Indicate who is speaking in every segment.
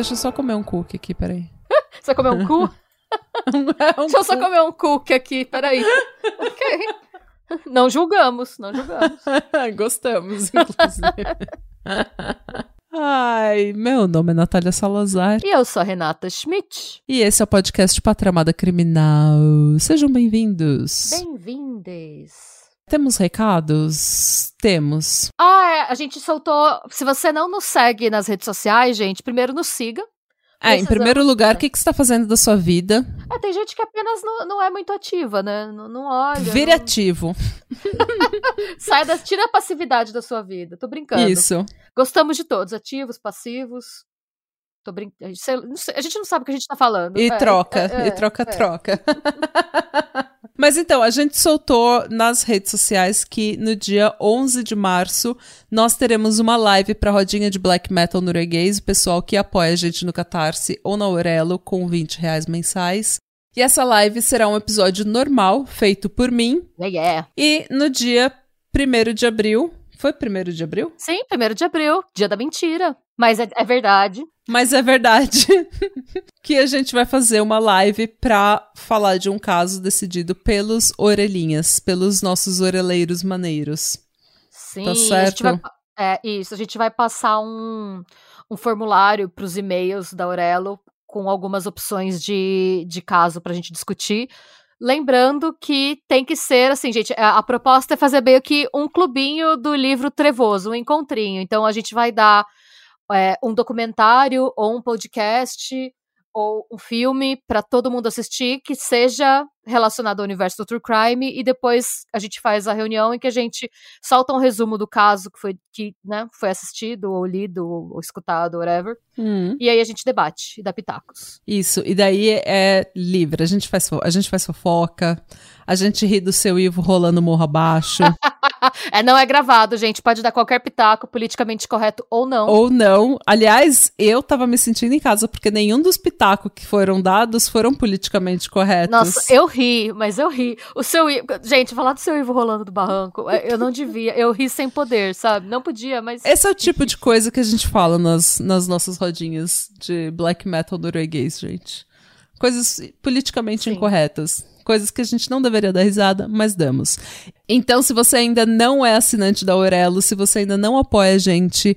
Speaker 1: Deixa eu só comer um cookie aqui, peraí.
Speaker 2: Você comeu um cu?
Speaker 1: É um
Speaker 2: Deixa eu só comer um cookie aqui, peraí. ok. Não julgamos, não julgamos.
Speaker 1: Gostamos, inclusive. Ai, meu nome é Natália Salazar
Speaker 2: E eu sou a Renata Schmidt.
Speaker 1: e esse é o podcast Patramada Criminal. Sejam bem-vindos.
Speaker 2: Bem-vindes.
Speaker 1: Temos recados? Temos.
Speaker 2: Ah, é, a gente soltou. Se você não nos segue nas redes sociais, gente, primeiro nos siga.
Speaker 1: É, em primeiro lugar, o que, que você está fazendo da sua vida?
Speaker 2: É, tem gente que apenas não, não é muito ativa, né? Não, não olha.
Speaker 1: Vire
Speaker 2: não-
Speaker 1: ativo.
Speaker 2: Sai da, tira a passividade da sua vida. Tô brincando.
Speaker 1: Isso.
Speaker 2: Gostamos de todos, ativos, passivos. Tô brincando. A, gente- a gente não sabe o que a gente tá falando.
Speaker 1: E
Speaker 2: É,
Speaker 1: troca,
Speaker 2: é, é,
Speaker 1: e troca,
Speaker 2: é.
Speaker 1: troca. Mas então, a gente soltou nas redes sociais que no dia 11 de março nós teremos uma live pra rodinha de black metal norueguês, o pessoal que apoia a gente no Catarse ou na Aurelo com 20 reais mensais. E essa live será um episódio normal, feito por mim.
Speaker 2: Yeah, yeah.
Speaker 1: E no dia 1 de abril. Foi 1 de abril?
Speaker 2: Sim, primeiro de abril, dia da mentira. Mas é, é verdade.
Speaker 1: Mas é verdade que a gente vai fazer uma live pra falar de um caso decidido pelos orelhinhas, pelos nossos oreleiros maneiros.
Speaker 2: Sim,
Speaker 1: Tá
Speaker 2: a gente
Speaker 1: certo.
Speaker 2: vai, é isso, a gente vai passar um, um formulário para os e-mails da Aurelo com algumas opções de, de caso pra gente discutir. Lembrando que tem que ser assim, gente. A, a proposta é fazer meio que um clubinho do livro Trevoso, um encontrinho. Então a gente vai dar é, um documentário ou um podcast ou um filme para todo mundo assistir que seja relacionado ao universo do True Crime e depois a gente faz a reunião em que a gente solta um resumo do caso que foi que né, foi assistido ou lido ou escutado, whatever.
Speaker 1: Hum,
Speaker 2: E aí a gente debate e dá pitacos.
Speaker 1: isso, e daí é livre. A gente, faz, a gente faz fofoca, a gente ri do seu Ivo rolando morro abaixo.
Speaker 2: É, não é gravado, gente. Pode dar qualquer pitaco, politicamente correto ou não.
Speaker 1: ou não. Aliás, eu tava me sentindo em casa porque nenhum dos pitacos que foram dados foram politicamente corretos.
Speaker 2: Nossa, eu ri, mas eu ri. O seu. Gente, falar do seu Ivo rolando do barranco, é, eu não devia. Eu ri sem poder, sabe? Não podia, mas.
Speaker 1: Esse é o tipo de coisa que a gente fala nas, nas nossas rodinhas de black metal norueguês, gente. Coisas politicamente
Speaker 2: Sim.
Speaker 1: incorretas. Coisas que a gente não deveria dar risada, mas damos. Então, se você ainda não é assinante da Aurelo, se você ainda não apoia a gente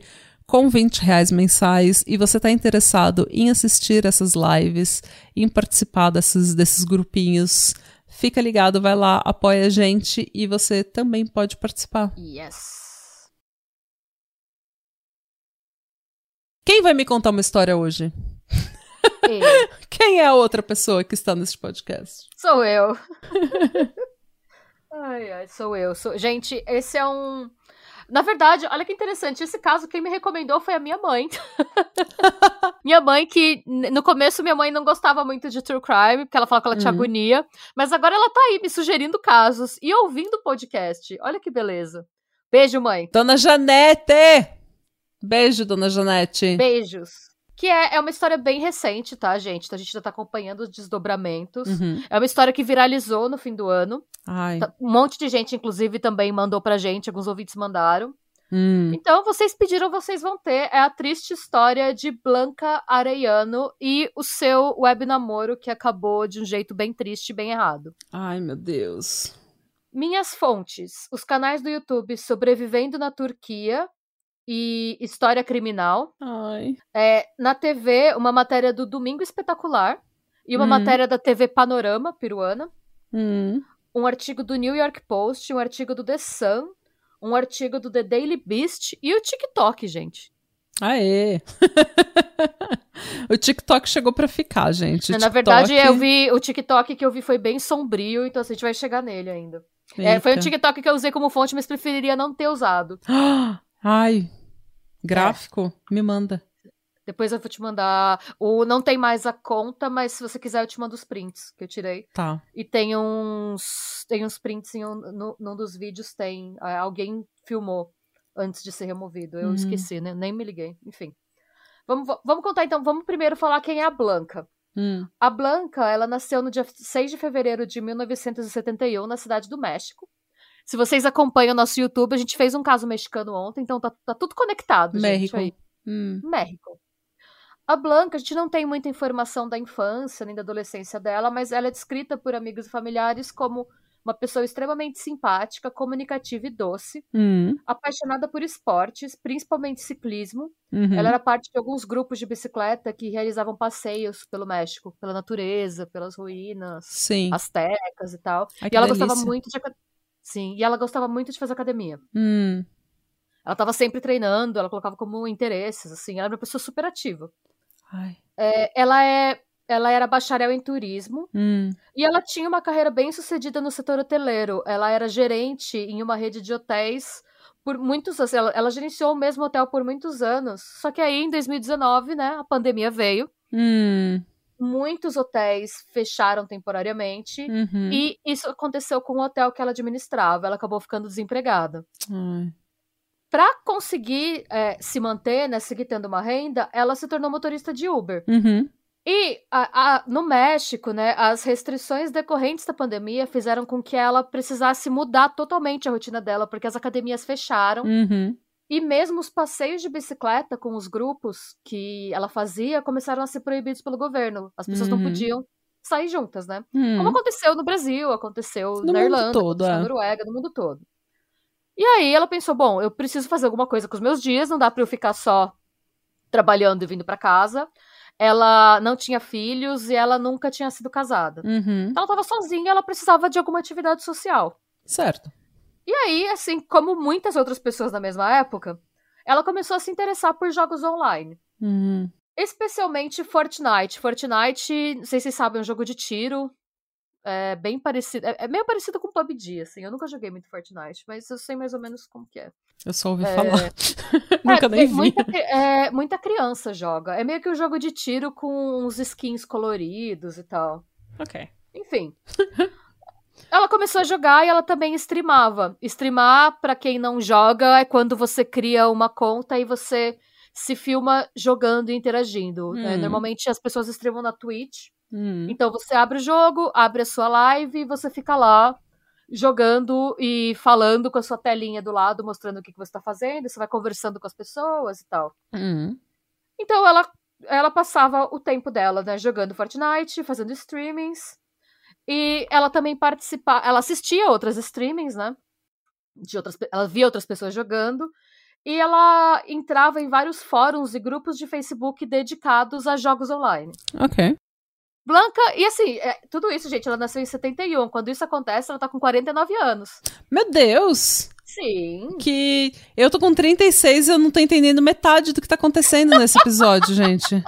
Speaker 1: com 20 reais mensais e você está interessado em assistir essas lives, em participar desses, desses grupinhos, fica ligado, vai lá, apoia a gente e você também pode participar.
Speaker 2: Yes.
Speaker 1: Quem vai me contar uma história hoje?
Speaker 2: E
Speaker 1: Quem é a outra pessoa que está neste podcast?
Speaker 2: sou eu. ai, ai, sou eu. Sou... Gente, esse é um. Na verdade, olha que interessante, esse caso quem me recomendou foi a minha mãe. minha mãe que no começo minha mãe não gostava muito de true crime, porque ela falava que ela tinha
Speaker 1: Uhum.
Speaker 2: agonia, mas agora ela tá aí me sugerindo casos e ouvindo o podcast. Olha que beleza. Beijo, mãe.
Speaker 1: Dona Janete! Beijo, dona Janete.
Speaker 2: Beijos. Que é, é uma história bem recente, tá, gente? Então a gente ainda tá acompanhando os desdobramentos.
Speaker 1: Uhum.
Speaker 2: É uma história que viralizou no fim do ano.
Speaker 1: Ai.
Speaker 2: Tá- Um monte de gente, inclusive, também mandou pra gente, alguns ouvintes mandaram.
Speaker 1: Hum.
Speaker 2: Então, vocês pediram, vocês vão ter. É a triste história de Blanca Arellano e o seu web namoro que acabou de um jeito bem triste e bem errado.
Speaker 1: Ai, meu Deus.
Speaker 2: Minhas fontes: os canais do YouTube Sobrevivendo na Turquia e História Criminal.
Speaker 1: Ai.
Speaker 2: É, na TV, uma matéria do Domingo Espetacular e uma
Speaker 1: Hum.
Speaker 2: matéria da TV Panorama peruana.
Speaker 1: Hum.
Speaker 2: um artigo do New York Post, um artigo do The Sun, um artigo do The Daily Beast e o TikTok, gente.
Speaker 1: Aê! o TikTok chegou pra ficar, gente. O
Speaker 2: Na
Speaker 1: TikTok-
Speaker 2: verdade, eu vi o TikTok que eu vi foi bem sombrio, então a gente vai chegar nele ainda. É, foi um. TikTok que eu usei como fonte, mas preferiria não ter usado.
Speaker 1: Ai. Gráfico? Me manda.
Speaker 2: Depois eu vou te mandar. O não tem mais a conta, mas se você quiser eu te mando os prints que eu tirei.
Speaker 1: Tá.
Speaker 2: E tem uns tem uns prints em um, no, num dos vídeos tem é, alguém filmou antes de ser removido. Eu
Speaker 1: Uhum.
Speaker 2: esqueci, né? Nem me liguei. Enfim. Vamos, vamos contar então. Vamos primeiro falar quem é a Blanca.
Speaker 1: Hum.
Speaker 2: A Blanca, ela nasceu no dia 6 de fevereiro de 1971 na cidade do México. Se vocês acompanham o nosso YouTube, a gente fez um caso mexicano ontem, então tá, tá tudo conectado, gente.
Speaker 1: México.
Speaker 2: Aí.
Speaker 1: Hum.
Speaker 2: México. A Blanca, a gente não tem muita informação da infância nem da adolescência dela, mas ela é descrita por amigos e familiares como uma pessoa extremamente simpática, comunicativa e doce,
Speaker 1: Hum.
Speaker 2: apaixonada por esportes, principalmente ciclismo.
Speaker 1: Uhum.
Speaker 2: Ela era parte de alguns grupos de bicicleta que realizavam passeios pelo México, pela natureza, pelas ruínas
Speaker 1: Sim.
Speaker 2: astecas e tal.
Speaker 1: Ai,
Speaker 2: e ela gostava
Speaker 1: delícia.
Speaker 2: muito de Sim, e ela gostava muito de fazer academia.
Speaker 1: Hum.
Speaker 2: Ela estava sempre treinando, ela colocava como interesses, assim, ela era uma pessoa super ativa.
Speaker 1: Ai.
Speaker 2: É, ela é ela era bacharel em turismo
Speaker 1: Hum.
Speaker 2: e ela tinha uma carreira bem sucedida no setor hoteleiro. Ela era gerente em uma rede de hotéis por muitos anos. Ela, ela gerenciou o mesmo hotel por muitos anos. Só que aí, em 2019, né, a pandemia veio.
Speaker 1: Hum.
Speaker 2: Muitos hotéis fecharam temporariamente.
Speaker 1: Uhum.
Speaker 2: E isso aconteceu com o hotel que ela administrava. Ela acabou ficando desempregada.
Speaker 1: Ai.
Speaker 2: Para conseguir é, se manter, né, seguir tendo uma renda, ela se tornou motorista de Uber.
Speaker 1: Uhum.
Speaker 2: E a- a- no México, né, as restrições decorrentes da pandemia fizeram com que ela precisasse mudar totalmente a rotina dela, porque as academias fecharam.
Speaker 1: Uhum.
Speaker 2: E mesmo os passeios de bicicleta com os grupos que ela fazia começaram a ser proibidos pelo governo. As pessoas não
Speaker 1: Uhum.
Speaker 2: podiam sair juntas, né?
Speaker 1: Hum.
Speaker 2: Como aconteceu no Brasil, aconteceu
Speaker 1: No
Speaker 2: na Irlanda,
Speaker 1: todo,
Speaker 2: aconteceu
Speaker 1: é.
Speaker 2: na Noruega, no mundo todo. E aí ela pensou, bom, eu preciso fazer alguma coisa com os meus dias, não dá pra eu ficar só trabalhando e vindo pra casa. Ela não tinha filhos e ela nunca tinha sido casada.
Speaker 1: Uhum.
Speaker 2: Então ela tava sozinha, ela precisava de alguma atividade social.
Speaker 1: Certo.
Speaker 2: E aí, assim, como muitas outras pessoas na mesma época, ela começou a se interessar por jogos online.
Speaker 1: Uhum.
Speaker 2: Especialmente Fortnite. Fortnite, não sei se vocês sabem, é um jogo de tiro. É bem parecido. É, é meio parecido com PUBG, assim. Eu nunca joguei muito Fortnite, mas eu sei mais ou menos como que é.
Speaker 1: Eu só ouvi
Speaker 2: É.
Speaker 1: falar. Nunca
Speaker 2: É,
Speaker 1: nem
Speaker 2: tem
Speaker 1: vi.
Speaker 2: Muita, é, muita criança joga. É meio que um jogo de tiro com uns skins coloridos e tal.
Speaker 1: Ok.
Speaker 2: Enfim. ela começou a jogar e ela também streamava. Streamar, pra quem não joga, é quando você cria uma conta e você se filma jogando e interagindo. né?
Speaker 1: Hum.
Speaker 2: Normalmente as pessoas streamam na Twitch.
Speaker 1: Hum.
Speaker 2: Então você abre o jogo, abre a sua live e você fica lá jogando e falando com a sua telinha do lado, mostrando o que, que você tá fazendo, você vai conversando com as pessoas e tal.
Speaker 1: Hum.
Speaker 2: Então ela, ela passava o tempo dela, né, jogando Fortnite, fazendo streamings. E ela também participava, ela assistia outras streamings, né? De outras, ela via outras pessoas jogando. E ela entrava em vários fóruns e grupos de Facebook dedicados a jogos online.
Speaker 1: Ok.
Speaker 2: Blanca, e assim, é, tudo isso, gente, ela nasceu em 71. Quando isso acontece, ela tá com 49 anos.
Speaker 1: Meu Deus!
Speaker 2: Sim.
Speaker 1: Que eu tô com 36 e eu não tô entendendo metade do que tá acontecendo nesse episódio, gente.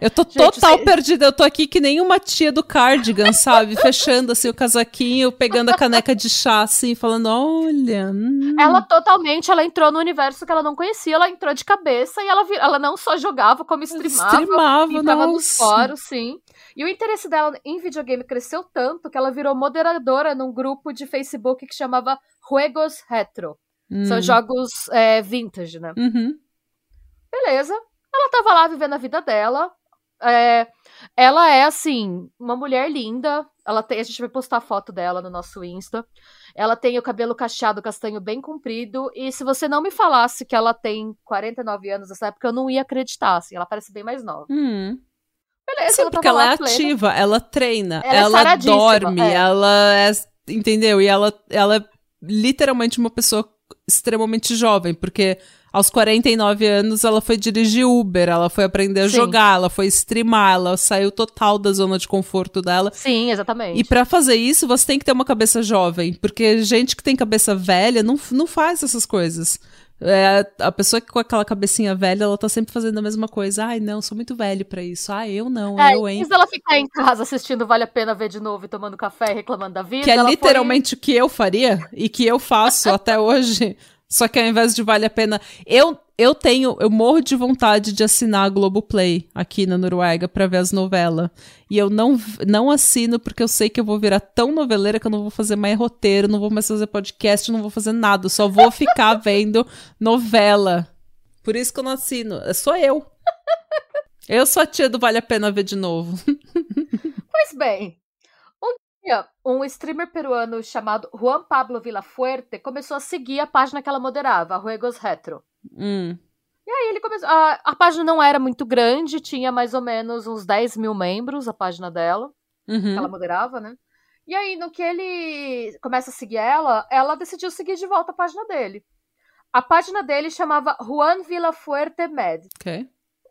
Speaker 1: Eu tô
Speaker 2: Gente,
Speaker 1: total
Speaker 2: cê-
Speaker 1: perdida. Eu tô aqui que nem uma tia do cardigan, sabe? Fechando assim o casaquinho, pegando a caneca de chá, assim, falando: olha. hum.
Speaker 2: Ela totalmente, ela entrou no universo que ela não conhecia, ela entrou de cabeça e ela, vi- ela não só jogava, como streamava.
Speaker 1: Streamava,
Speaker 2: Ficava nos
Speaker 1: nossa.
Speaker 2: fóruns, sim. E o interesse dela em videogame cresceu tanto que ela virou moderadora num grupo de Facebook que chamava Juegos Retro. São
Speaker 1: Hum.
Speaker 2: jogos é, vintage, né?
Speaker 1: Uhum.
Speaker 2: Beleza. Ela tava lá vivendo a vida dela. É, ela é, assim, uma mulher linda. Ela tem, a gente vai postar foto dela no nosso Insta. Ela tem o cabelo cacheado castanho bem comprido. E se você não me falasse que ela tem 49 anos nessa época, eu não ia acreditar. Assim, ela parece bem mais nova.
Speaker 1: Hum.
Speaker 2: Beleza,
Speaker 1: Sim,
Speaker 2: ela
Speaker 1: porque
Speaker 2: tava
Speaker 1: ela é
Speaker 2: plena.
Speaker 1: ativa, ela treina,
Speaker 2: Ela é
Speaker 1: ela,
Speaker 2: saradíssima,
Speaker 1: dorme,
Speaker 2: é.
Speaker 1: ela é. Entendeu? E ela, ela é literalmente uma pessoa extremamente jovem, porque aos 49 anos ela foi dirigir Uber, ela foi aprender a
Speaker 2: Sim.
Speaker 1: jogar, ela foi streamar, ela saiu total da zona de conforto dela.
Speaker 2: Sim, exatamente.
Speaker 1: E pra fazer isso, você tem que ter uma cabeça jovem, porque gente que tem cabeça velha não, não faz essas coisas. É, a pessoa que com aquela cabecinha velha, ela tá sempre fazendo a mesma coisa. Ai, não, sou muito velho pra isso. Ai, eu não,
Speaker 2: É,
Speaker 1: eu, hein?
Speaker 2: vez dela ficar em casa assistindo Vale a Pena Ver de novo e tomando café e reclamando da vida.
Speaker 1: Que é
Speaker 2: ela foi-
Speaker 1: literalmente o que eu faria e que eu faço até hoje. Só que ao invés de vale a pena. Eu, eu tenho. Eu morro de vontade de assinar a Globoplay aqui na Noruega pra ver as novelas. E eu não, não assino porque eu sei que eu vou virar tão noveleira que eu não vou fazer mais roteiro, não vou mais fazer podcast, não vou fazer nada. Só vou ficar vendo novela. Por isso que eu não assino. É só eu. Eu sou a tia do Vale a Pena Ver de novo.
Speaker 2: Pois bem, um streamer peruano chamado Juan Pablo Villafuerte começou a seguir a página que ela moderava, a Ruegos Retro.
Speaker 1: Hum.
Speaker 2: E aí ele começou. A, a, página não era muito grande, tinha mais ou menos uns 10 mil membros a página dela.
Speaker 1: Uhum.
Speaker 2: Que ela moderava, né? E aí, no que ele começa a seguir ela, ela decidiu seguir de volta a página dele. A página dele chamava Juan Villafuerte Med.
Speaker 1: Okay.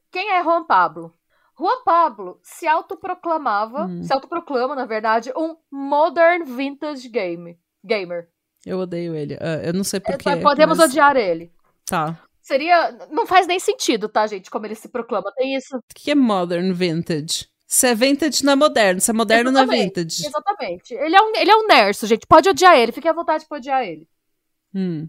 Speaker 2: Quem é Juan Pablo? Juan Pablo se autoproclamava, hum. se autoproclama, na verdade, um modern vintage game, gamer.
Speaker 1: Eu odeio ele. Uh, eu não sei porquê.
Speaker 2: É, podemos mas... odiar ele.
Speaker 1: Tá.
Speaker 2: Seria. Não faz nem sentido, tá, gente? Como ele se proclama. Tem isso. O
Speaker 1: que é modern vintage? Se é vintage, não é moderno. Se é moderno, exatamente, não é vintage.
Speaker 2: Exatamente. Ele é um, ele é um nerso, gente. Pode odiar ele. Fique à vontade de odiar ele.
Speaker 1: Hum.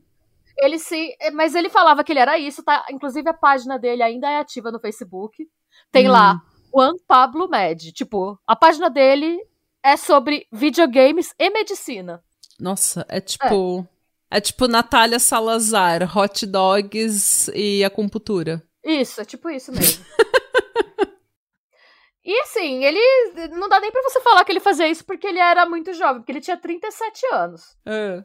Speaker 2: Ele se. Mas ele falava que ele era isso, tá? Inclusive a página dele ainda é ativa no Facebook. Tem hum. lá Juan Pablo Med. Tipo, a página dele é sobre videogames e medicina.
Speaker 1: Nossa, é tipo. É, é tipo Natália Salazar, hot dogs e acupuntura.
Speaker 2: Isso, é tipo isso mesmo. e assim, ele. Não dá nem pra você falar que ele fazia isso porque ele era muito jovem, porque ele tinha 37 anos.
Speaker 1: É.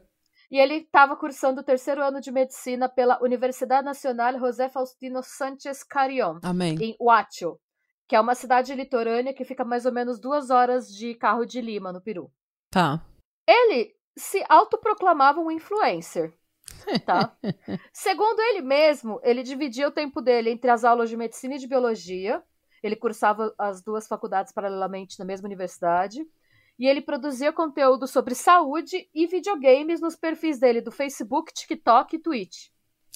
Speaker 2: E ele estava cursando o terceiro ano de medicina pela Universidade Nacional José Faustino Sánchez Carrión,
Speaker 1: Amém.
Speaker 2: em Huacho, que é uma cidade litorânea que fica mais ou menos duas horas de carro de Lima, no Peru.
Speaker 1: Tá.
Speaker 2: Ele se autoproclamava um influencer. Tá? Segundo ele mesmo, ele dividia o tempo dele entre as aulas de medicina e de biologia. Ele cursava as duas faculdades paralelamente na mesma universidade e ele produzia conteúdo sobre saúde e videogames nos perfis dele do Facebook, TikTok e Twitch.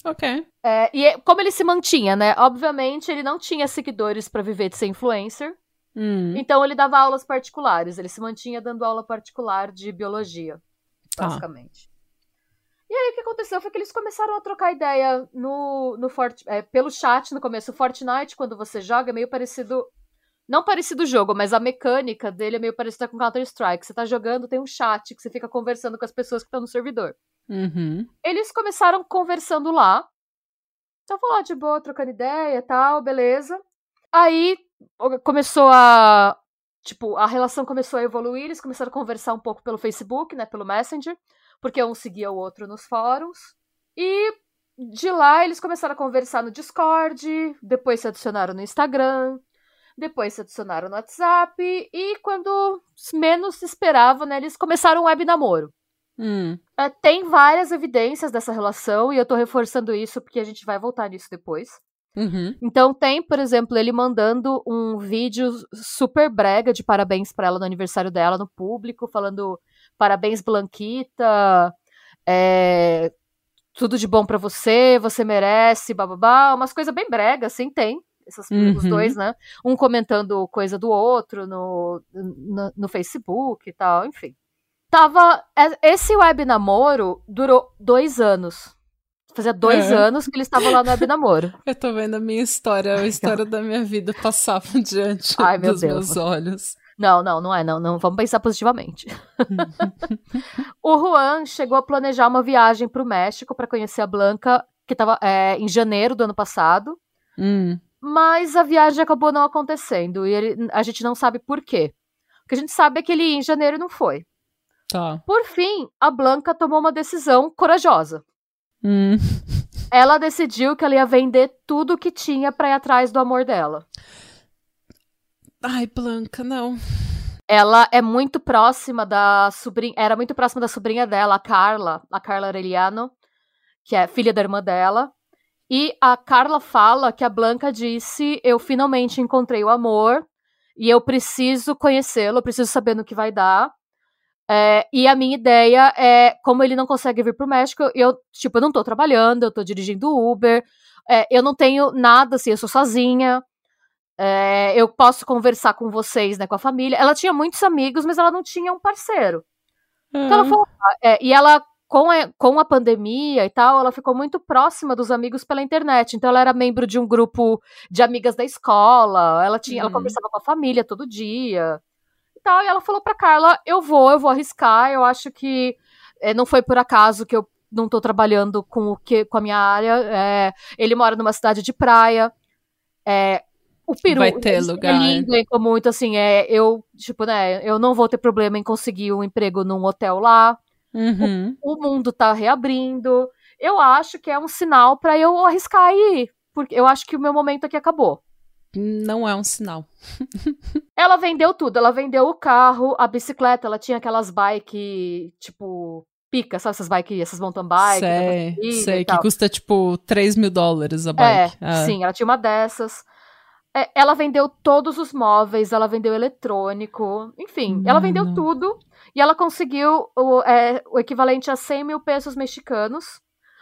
Speaker 1: Ok.
Speaker 2: É, e como ele se mantinha, né? Obviamente, ele não tinha seguidores para viver de ser influencer.
Speaker 1: Hum.
Speaker 2: Então, ele dava aulas particulares. Ele se mantinha dando aula particular de biologia, tá. basicamente. E aí, o que aconteceu foi que eles começaram a trocar ideia no, no Fort, é, pelo chat no começo. O Fortnite, quando você joga, é meio parecido não parecido o jogo, mas a mecânica dele é meio parecida com Counter-Strike. Você tá jogando, tem um chat que você fica conversando com as pessoas que estão no servidor.
Speaker 1: Uhum.
Speaker 2: Eles começaram conversando lá. Tava lá de boa, trocando ideia e tal, beleza. Aí começou a. Tipo, a relação começou a evoluir, eles começaram a conversar um pouco pelo Facebook, né? Pelo Messenger, porque um seguia o outro nos fóruns. E de lá eles começaram a conversar no Discord, depois se adicionaram no Instagram, depois se adicionaram no WhatsApp e quando menos se esperava, né, eles começaram um web namoro.
Speaker 1: Hum.
Speaker 2: É, tem várias evidências dessa relação e eu tô reforçando isso porque a gente vai voltar nisso depois.
Speaker 1: Uhum.
Speaker 2: Então tem, por exemplo, ele mandando um vídeo super brega de parabéns para ela no aniversário dela no público, falando parabéns Blanquita, é, tudo de bom para você, você merece, bababá, umas coisas bem bregas, assim, tem essas, uhum. os dois, né? Um comentando coisa do outro no, no, no Facebook e tal, enfim. Tava. É, esse web namoro durou dois anos. Fazia dois é. anos que eles estavam lá no web namoro.
Speaker 1: Eu tô vendo a minha história, a história da minha vida passar diante
Speaker 2: Ai, meu
Speaker 1: dos
Speaker 2: Deus.
Speaker 1: meus olhos.
Speaker 2: Não, não, não é, não, não. Vamos pensar positivamente. o Juan chegou a planejar uma viagem para o México para conhecer a Blanca, que estava é, em janeiro do ano passado.
Speaker 1: Hum.
Speaker 2: Mas a viagem acabou não acontecendo e ele, a gente não sabe por quê. O que a gente sabe é que ele em janeiro não foi.
Speaker 1: Tá.
Speaker 2: Por fim, a Blanca tomou uma decisão corajosa.
Speaker 1: Hum.
Speaker 2: Ela decidiu que ela ia vender tudo que tinha para ir atrás do amor dela.
Speaker 1: Ai, Blanca, não.
Speaker 2: Ela é muito próxima da sobrinha, era muito próxima da sobrinha dela, a Carla, a Carla Aureliano, que é filha da irmã dela. E a Carla fala que a Blanca disse: Eu finalmente encontrei o amor e eu preciso conhecê-lo, eu preciso saber no que vai dar. É, e a minha ideia é, como ele não consegue vir pro México, eu, tipo, eu não tô trabalhando, eu tô dirigindo Uber, é, eu não tenho nada, assim, eu sou sozinha, é, eu posso conversar com vocês, né, com a família. Ela tinha muitos amigos, mas ela não tinha um parceiro. Então ela falou, é, e ela com a, com a pandemia e tal, ela ficou muito próxima dos amigos pela internet. Então, ela era membro de um grupo de amigas da escola. Ela tinha, ela
Speaker 1: Uhum.
Speaker 2: conversava com a família todo dia. E tal. E ela falou pra Carla: eu vou, eu vou arriscar. Eu acho que eh, não foi por acaso que eu não tô trabalhando com o que com a minha área. É, ele mora numa cidade de praia. É, o peru
Speaker 1: Vai ter lugar.
Speaker 2: é lindo, é muito assim, é, eu, tipo, né, eu não vou ter problema em conseguir um emprego num hotel lá
Speaker 1: Uhum.
Speaker 2: o mundo tá reabrindo. Eu acho que é um sinal pra eu arriscar e ir, porque eu acho que o meu momento aqui acabou.
Speaker 1: Não é um sinal.
Speaker 2: Ela vendeu tudo, ela vendeu o carro, a bicicleta, ela tinha aquelas bike, tipo, pica, sabe essas bike, essas mountain bike,
Speaker 1: sei, sei, que custa tipo 3 mil dólares a
Speaker 2: É,
Speaker 1: bike. Ah.
Speaker 2: sim, ela tinha uma dessas. É, ela vendeu todos os móveis, ela vendeu eletrônico, enfim, ela vendeu
Speaker 1: Mano.
Speaker 2: tudo e ela conseguiu o, é, o equivalente a 100 mil pesos mexicanos,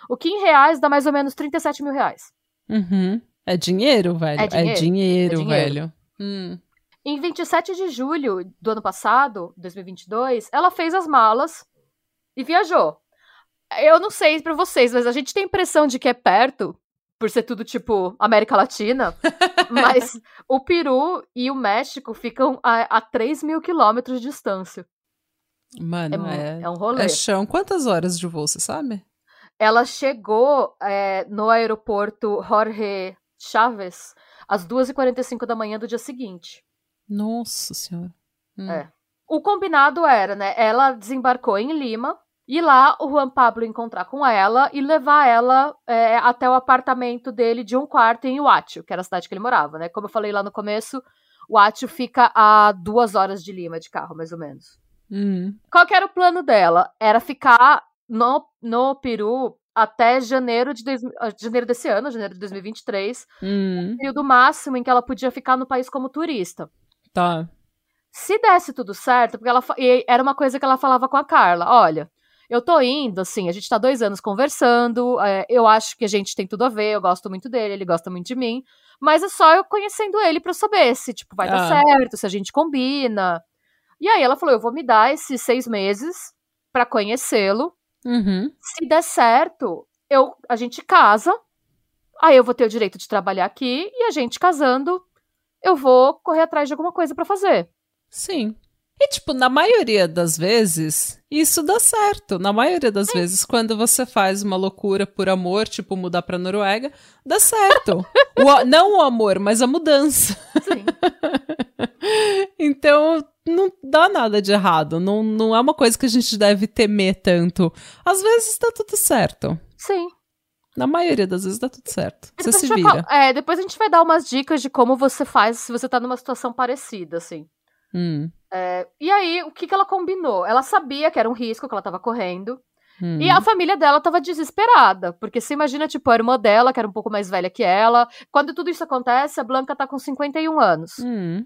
Speaker 2: o que em reais dá mais ou menos 37 mil reais.
Speaker 1: Uhum. É dinheiro, velho.
Speaker 2: É dinheiro,
Speaker 1: dinheiro,
Speaker 2: é dinheiro.
Speaker 1: velho. Hum.
Speaker 2: Em 27 de julho do ano passado, 2022, ela fez as malas e viajou. Eu não sei pra vocês, mas a gente tem a impressão de que é perto, por ser tudo tipo América Latina, mas o Peru e o México ficam a, a 3 mil quilômetros de distância. É,
Speaker 1: Mano,
Speaker 2: mu-
Speaker 1: é,
Speaker 2: é um rolê.
Speaker 1: é chão. Quantas horas de voo, você sabe?
Speaker 2: Ela chegou é, no aeroporto Jorge Chaves às 2h45 da manhã do dia seguinte.
Speaker 1: Nossa senhora. Hum.
Speaker 2: É. O combinado era, né? Ela desembarcou em Lima e lá o Juan Pablo encontrar com ela e levar ela é, até o apartamento dele de um quarto em Huacho, que era a cidade que ele morava, né? Como eu falei lá no começo, Huacho fica a duas horas de Lima de carro, mais ou menos.
Speaker 1: Hum.
Speaker 2: Qual que era o plano dela? Era ficar no, no Peru até janeiro de dois, ah, janeiro desse ano, janeiro de 2023,
Speaker 1: Hum.
Speaker 2: período máximo em que ela podia ficar no país como turista.
Speaker 1: Tá.
Speaker 2: Se desse tudo certo, porque ela e era uma coisa que ela falava com a Carla, olha, eu tô indo, assim, a gente tá dois anos conversando, é, eu acho que a gente tem tudo a ver, eu gosto muito dele, ele gosta muito de mim, mas é só eu conhecendo ele pra eu saber se, tipo, vai dar
Speaker 1: Ah.
Speaker 2: certo, se a gente combina. E aí ela falou, eu vou me dar esses seis meses pra conhecê-lo,
Speaker 1: Uhum.
Speaker 2: se der certo, eu, a gente casa, aí eu vou ter o direito de trabalhar aqui, e a gente casando, eu vou correr atrás de alguma coisa pra fazer.
Speaker 1: Sim. E, tipo, na maioria das vezes, isso dá certo. Na maioria das vezes, quando você faz uma loucura por amor, tipo mudar pra Noruega, dá certo. O não o amor, mas a mudança.
Speaker 2: Sim.
Speaker 1: Então, não dá nada de errado. Não, não é uma coisa que a gente deve temer tanto. Às vezes dá tudo certo.
Speaker 2: Sim.
Speaker 1: Na maioria das vezes dá tudo certo. Você se
Speaker 2: vai
Speaker 1: vira.
Speaker 2: é, depois a gente vai dar umas dicas de como você faz se você tá numa situação parecida, assim.
Speaker 1: Hum,
Speaker 2: É, e aí, o que, que ela combinou? Ela sabia que era um risco que ela tava correndo.
Speaker 1: hum.
Speaker 2: E a família dela tava desesperada. Porque você imagina, tipo, a irmã dela, que era um pouco mais velha que ela. Quando tudo isso acontece, a Blanca tá com 51 anos.
Speaker 1: Hum.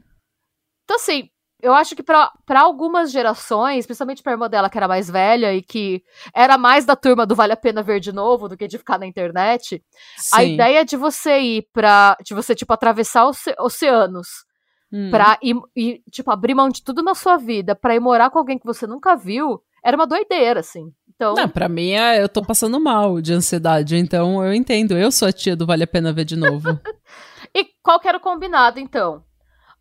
Speaker 2: Então, assim, eu acho que pra algumas gerações, principalmente pra irmã dela, que era mais velha e que era mais da turma do Vale a Pena Ver de Novo do que de ficar na internet, a
Speaker 1: Sim.
Speaker 2: ideia de você ir pra. de você, tipo, atravessar oce- oceanos
Speaker 1: Hum.
Speaker 2: pra ir, ir, tipo, abrir mão de tudo na sua vida pra ir morar com alguém que você nunca viu, era uma doideira, assim. Então,
Speaker 1: Não, pra mim, é, eu tô passando mal de ansiedade, então eu entendo. Eu sou a tia do Vale a Pena Ver de novo.
Speaker 2: e qual que era o combinado, então?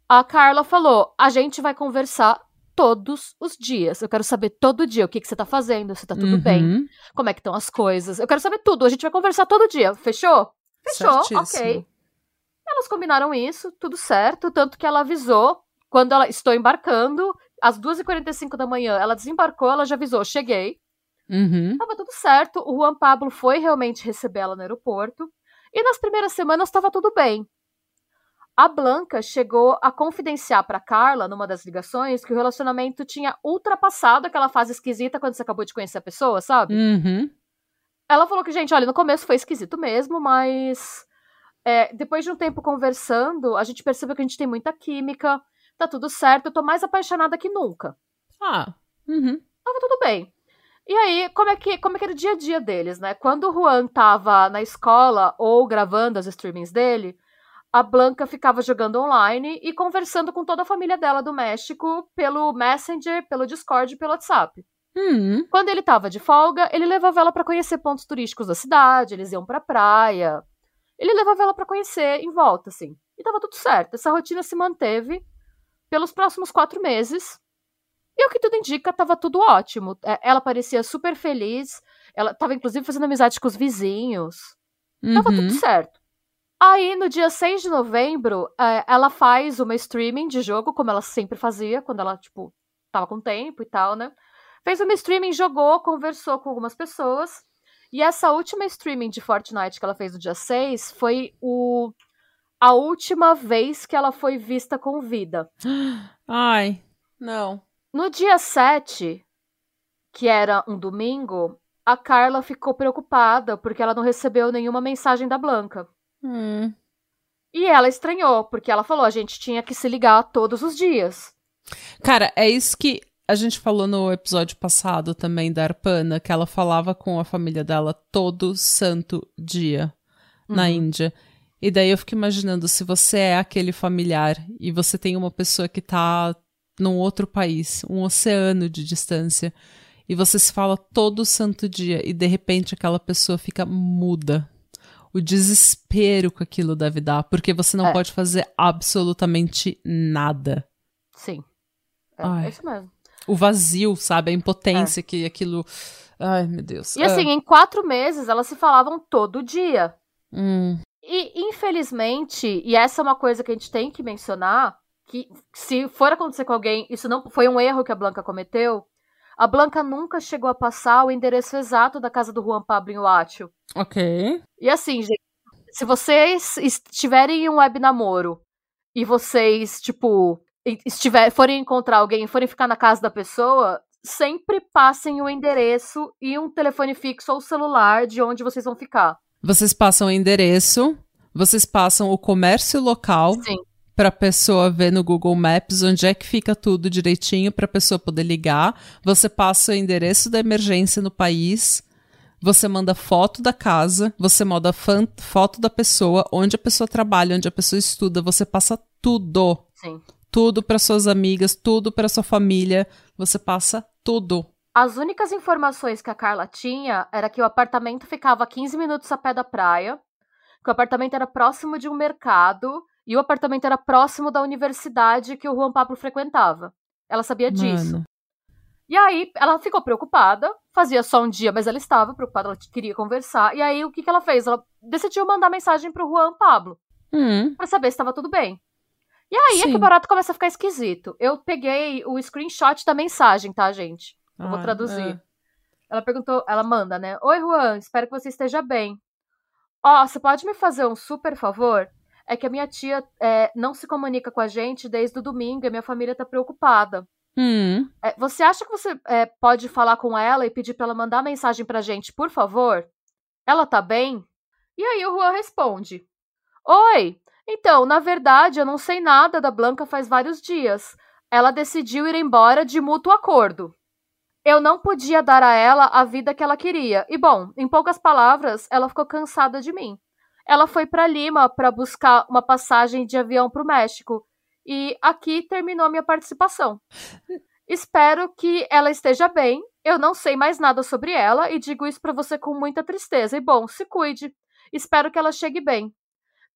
Speaker 2: A Carla falou: a gente vai conversar todos os dias. Eu quero saber todo dia o que, que você tá fazendo, se tá tudo bem,
Speaker 1: Uhum.
Speaker 2: como é que estão as coisas. Eu quero saber tudo. A gente vai conversar todo dia. Fechou? Fechou, ok. Elas combinaram isso, tudo certo, tanto que ela avisou quando ela estou embarcando, às 2h45 da manhã, ela desembarcou, ela já avisou, cheguei.
Speaker 1: Uhum.
Speaker 2: Tava tudo certo, o Juan Pablo foi realmente recebê-la no aeroporto, e nas primeiras semanas estava tudo bem. A Blanca chegou a confidenciar para Carla, numa das ligações, que o relacionamento tinha ultrapassado aquela fase esquisita quando você acabou de conhecer a pessoa, sabe?
Speaker 1: Uhum.
Speaker 2: Ela falou que, gente, olha, no começo foi esquisito mesmo, mas é, depois de um tempo conversando, a gente percebeu que a gente tem muita química, tá tudo certo, eu tô mais apaixonada que nunca.
Speaker 1: Ah. Uhum.
Speaker 2: Tava tudo bem. E aí, como é, que, como é que era o dia a dia deles, né? Quando o Juan tava na escola ou gravando as streamings dele, a Blanca ficava jogando online e conversando com toda a família dela do México pelo Messenger, pelo Discord e pelo WhatsApp.
Speaker 1: Hum.
Speaker 2: Quando ele tava de folga, ele levava ela para conhecer pontos turísticos da cidade, eles iam pra praia. Ele levava ela para conhecer em volta, assim. E tava tudo certo. Essa rotina se manteve pelos próximos quatro meses. E o que tudo indica, tava tudo ótimo. É, ela parecia super feliz. Ela tava, inclusive, fazendo amizade com os vizinhos. Tava
Speaker 1: Uhum.
Speaker 2: tudo certo. Aí, no dia 6 de novembro, é, ela faz uma streaming de jogo, como ela sempre fazia, quando ela, tipo, tava com tempo e tal, né? Fez uma streaming, jogou, conversou com algumas pessoas. E essa última streaming de Fortnite que ela fez no dia 6 foi o... a última vez que ela foi vista com vida.
Speaker 1: Ai, não.
Speaker 2: No dia 7, que era um domingo, a Carla ficou preocupada porque ela não recebeu nenhuma mensagem da Blanca.
Speaker 1: Hum.
Speaker 2: E ela estranhou, porque ela falou: a gente tinha que se ligar todos os dias.
Speaker 1: Cara, é isso que a gente falou no episódio passado também da Arpana, que ela falava com a família dela todo santo dia na
Speaker 2: Uhum.
Speaker 1: Índia. E daí eu fico imaginando, se você é aquele familiar e você tem uma pessoa que tá num outro país, um oceano de distância, e você se fala todo santo dia e de repente aquela pessoa fica muda. O desespero que aquilo deve dar, porque você não
Speaker 2: É.
Speaker 1: pode fazer absolutamente nada.
Speaker 2: Sim. É, é isso mesmo.
Speaker 1: O vazio, sabe? A impotência que aquilo. Ai, meu Deus.
Speaker 2: É. E assim, em quatro meses elas se falavam todo dia.
Speaker 1: Hum,
Speaker 2: E, infelizmente, e essa é uma coisa que a gente tem que mencionar, que se for acontecer com alguém, isso não foi um erro que a Blanca cometeu. A Blanca nunca chegou a passar o endereço exato da casa do Juan Pablo em Huacho.
Speaker 1: ok.
Speaker 2: E assim, gente, se vocês estiverem em um web namoro e vocês, tipo, estiver, forem encontrar alguém forem ficar na casa da pessoa, sempre passem o endereço e um telefone fixo ou celular de onde vocês vão ficar.
Speaker 1: Vocês passam o endereço, vocês passam o comércio local
Speaker 2: Sim.
Speaker 1: pra pessoa ver no Google Maps onde é que fica tudo direitinho pra pessoa poder ligar. Você passa o endereço da emergência no país. Você manda foto da casa, você manda foto da pessoa, onde a pessoa trabalha, onde a pessoa estuda, você passa tudo.
Speaker 2: Sim.
Speaker 1: Tudo para suas amigas, tudo para sua família, você passa tudo.
Speaker 2: As únicas informações que a Carla tinha era que o apartamento ficava a 15 minutos a pé da praia, que o apartamento era próximo de um mercado e o apartamento era próximo da universidade que o Juan Pablo frequentava. Ela sabia disso.
Speaker 1: Mano.
Speaker 2: E aí ela ficou preocupada, fazia só um dia, mas ela estava preocupada, ela queria conversar. E aí o que, que ela fez? Ela decidiu mandar mensagem pro Juan Pablo
Speaker 1: Hum,
Speaker 2: pra saber se estava tudo bem. E aí é que
Speaker 1: Sim.
Speaker 2: o barato começa a ficar esquisito. Eu peguei o screenshot da mensagem, tá, gente? Eu vou
Speaker 1: ai,
Speaker 2: traduzir.
Speaker 1: é.
Speaker 2: Ela perguntou, ela manda, né? Oi, Juan, espero que você esteja bem. Ó, você pode me fazer um super favor? É que a minha tia é, não se comunica com a gente desde o domingo e a minha família tá preocupada.
Speaker 1: Hum,
Speaker 2: É, você acha que você é, pode falar com ela e pedir pra ela mandar mensagem pra gente, por favor? Ela tá bem? E aí o Juan responde: Oi, então, na verdade, eu não sei nada da Blanca faz vários dias. Ela decidiu ir embora de mútuo acordo. Eu não podia dar a ela a vida que ela queria. E bom, em poucas palavras, ela ficou cansada de mim. Ela foi pra Lima para buscar uma passagem de avião pro México. E aqui terminou a minha participação. Espero que ela esteja bem. Eu não sei mais nada sobre ela e digo isso pra você com muita tristeza. E bom, se cuide. Espero que ela chegue bem.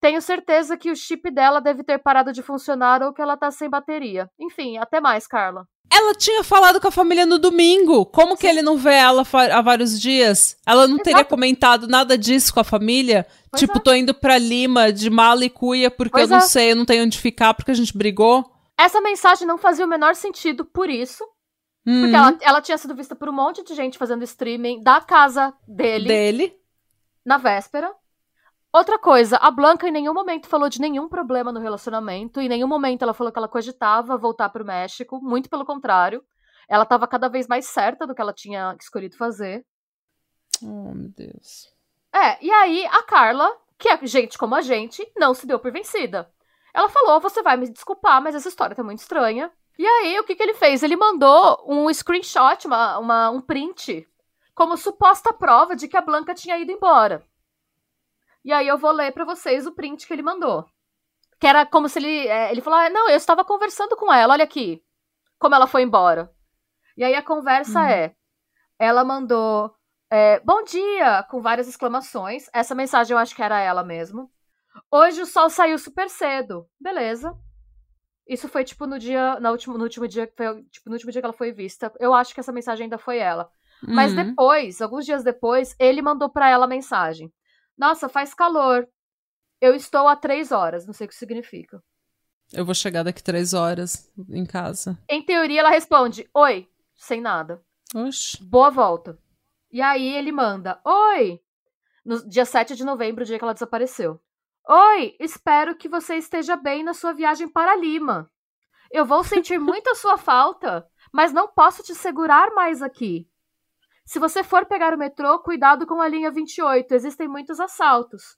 Speaker 2: Tenho certeza que o chip dela deve ter parado de funcionar ou que ela tá sem bateria. Enfim, até mais, Carla.
Speaker 1: Ela tinha falado com a família no domingo. Como que ele não vê ela há vários dias? Ela não teria
Speaker 2: Exato.
Speaker 1: comentado nada disso com a família?
Speaker 2: Pois
Speaker 1: tipo,
Speaker 2: é.
Speaker 1: tô indo pra Lima de mala e cuia porque
Speaker 2: Pois
Speaker 1: eu não
Speaker 2: é.
Speaker 1: sei, eu não tenho onde ficar porque a gente brigou.
Speaker 2: Essa mensagem não fazia o menor sentido por isso.
Speaker 1: Hum,
Speaker 2: Porque ela, ela tinha sido vista por um monte de gente fazendo streaming da casa dele
Speaker 1: dele.
Speaker 2: na véspera. Outra coisa, a Blanca em nenhum momento falou de nenhum problema no relacionamento, em nenhum momento ela falou que ela cogitava voltar pro México, muito pelo contrário. Ela tava cada vez mais certa do que ela tinha escolhido fazer.
Speaker 1: Oh, meu Deus.
Speaker 2: É, e aí a Carla, que é gente como a gente, não se deu por vencida. Ela falou: você vai me desculpar, mas essa história tá muito estranha. E aí, o que, que ele fez? Ele mandou um screenshot, uma, uma- um print, como suposta prova de que a Blanca tinha ido embora. E aí eu vou ler pra vocês o print que ele mandou. Que era como se ele. é, ele falou: ah, não, eu estava conversando com ela, olha aqui. Como ela foi embora. E aí a conversa
Speaker 1: Hum.
Speaker 2: é. ela mandou é, bom dia, com várias exclamações. Essa mensagem eu acho que era ela mesmo. Hoje o sol saiu super cedo. Beleza. Isso foi tipo no dia, no último, no último dia, foi, tipo, no último dia que ela foi vista. Eu acho que essa mensagem ainda foi ela. Uhum. Mas depois, alguns dias depois, ele mandou para ela a mensagem. Nossa, faz calor. Eu estou há três horas. Não sei o que significa.
Speaker 1: Eu vou chegar daqui três horas em casa.
Speaker 2: Em teoria, ela responde: Oi, sem nada.
Speaker 1: Oxi.
Speaker 2: Boa volta. E aí ele manda: Oi! No dia 7 de novembro, o dia que ela desapareceu. Oi, espero que você esteja bem na sua viagem para Lima. Eu vou sentir muito a sua falta, mas não posso te segurar mais aqui. Se você for pegar o metrô, cuidado com a linha 28, existem muitos assaltos.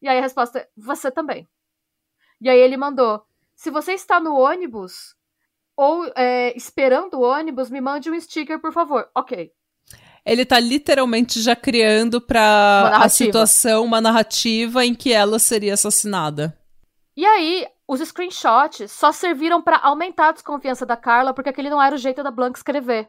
Speaker 2: E aí a resposta é: você também. E aí ele mandou: se você está no ônibus ou é, esperando o ônibus, me mande um sticker, por favor. Ok
Speaker 1: ele tá literalmente já criando pra a situação uma narrativa em que ela seria assassinada.
Speaker 2: E aí, os screenshots só serviram para aumentar a desconfiança da Carla, porque aquele não era o jeito da Blanca escrever.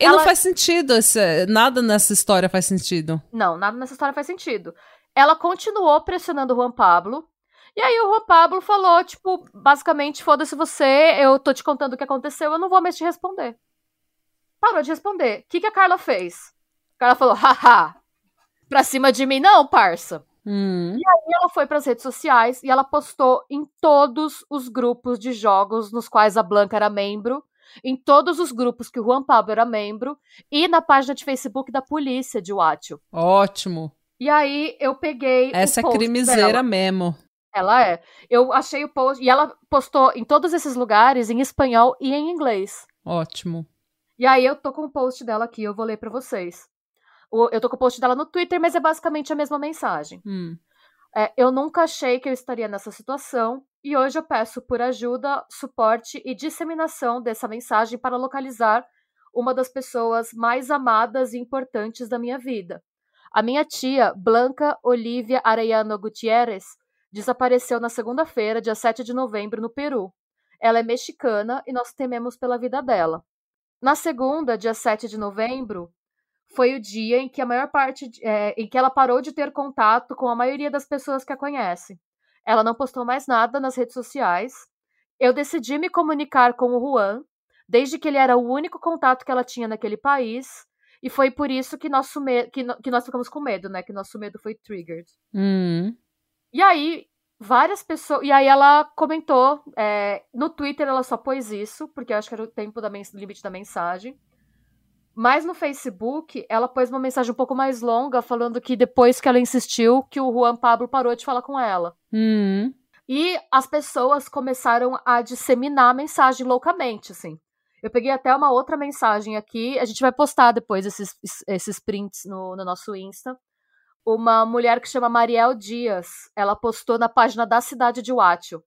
Speaker 1: E ela... não faz sentido, esse, nada nessa história faz sentido.
Speaker 2: Não, nada nessa história faz sentido. Ela continuou pressionando o Juan Pablo, e aí o Juan Pablo falou, tipo, basicamente, foda-se você, eu tô te contando o que aconteceu, eu não vou mais te responder parou de responder. O que, que a Carla fez? A Carla falou, haha, pra cima de mim não, parça.
Speaker 1: Hum.
Speaker 2: E aí ela foi para as redes sociais e ela postou em todos os grupos de jogos nos quais a Blanca era membro, em todos os grupos que o Juan Pablo era membro e na página de Facebook da polícia de Wátio.
Speaker 1: Ótimo.
Speaker 2: E aí eu peguei
Speaker 1: Essa é crimiseira dela. mesmo.
Speaker 2: Ela é. Eu achei o post e ela postou em todos esses lugares em espanhol e em inglês.
Speaker 1: Ótimo.
Speaker 2: E aí eu tô com o post dela aqui, eu vou ler para vocês. Eu tô com o post dela no Twitter, mas é basicamente a mesma mensagem.
Speaker 1: Hum.
Speaker 2: É, eu nunca achei que eu estaria nessa situação e hoje eu peço por ajuda, suporte e disseminação dessa mensagem para localizar uma das pessoas mais amadas e importantes da minha vida. A minha tia, Blanca Olivia Arellano Gutierrez, desapareceu na segunda-feira, dia 7 de novembro, no Peru. Ela é mexicana e nós tememos pela vida dela. Na segunda, dia 7 de novembro, foi o dia em que a maior parte, é, em que ela parou de ter contato com a maioria das pessoas que a conhece. Ela não postou mais nada nas redes sociais. Eu decidi me comunicar com o Juan, desde que ele era o único contato que ela tinha naquele país, e foi por isso que, nosso que, no que nós ficamos com medo, né? Que nosso medo foi triggered.
Speaker 1: Hum.
Speaker 2: E aí, várias pessoas. E aí ela comentou. É, no Twitter ela só pôs isso, porque eu acho que era o tempo da limite da mensagem. Mas no Facebook, ela pôs uma mensagem um pouco mais longa, falando que depois que ela insistiu, que o Juan Pablo parou de falar com ela.
Speaker 1: Hum.
Speaker 2: E as pessoas começaram a disseminar a mensagem loucamente, assim. Eu peguei até uma outra mensagem aqui, a gente vai postar depois esses, esses prints no, no nosso Insta uma mulher que chama Mariel Dias. Ela postou na página da cidade de Huacho.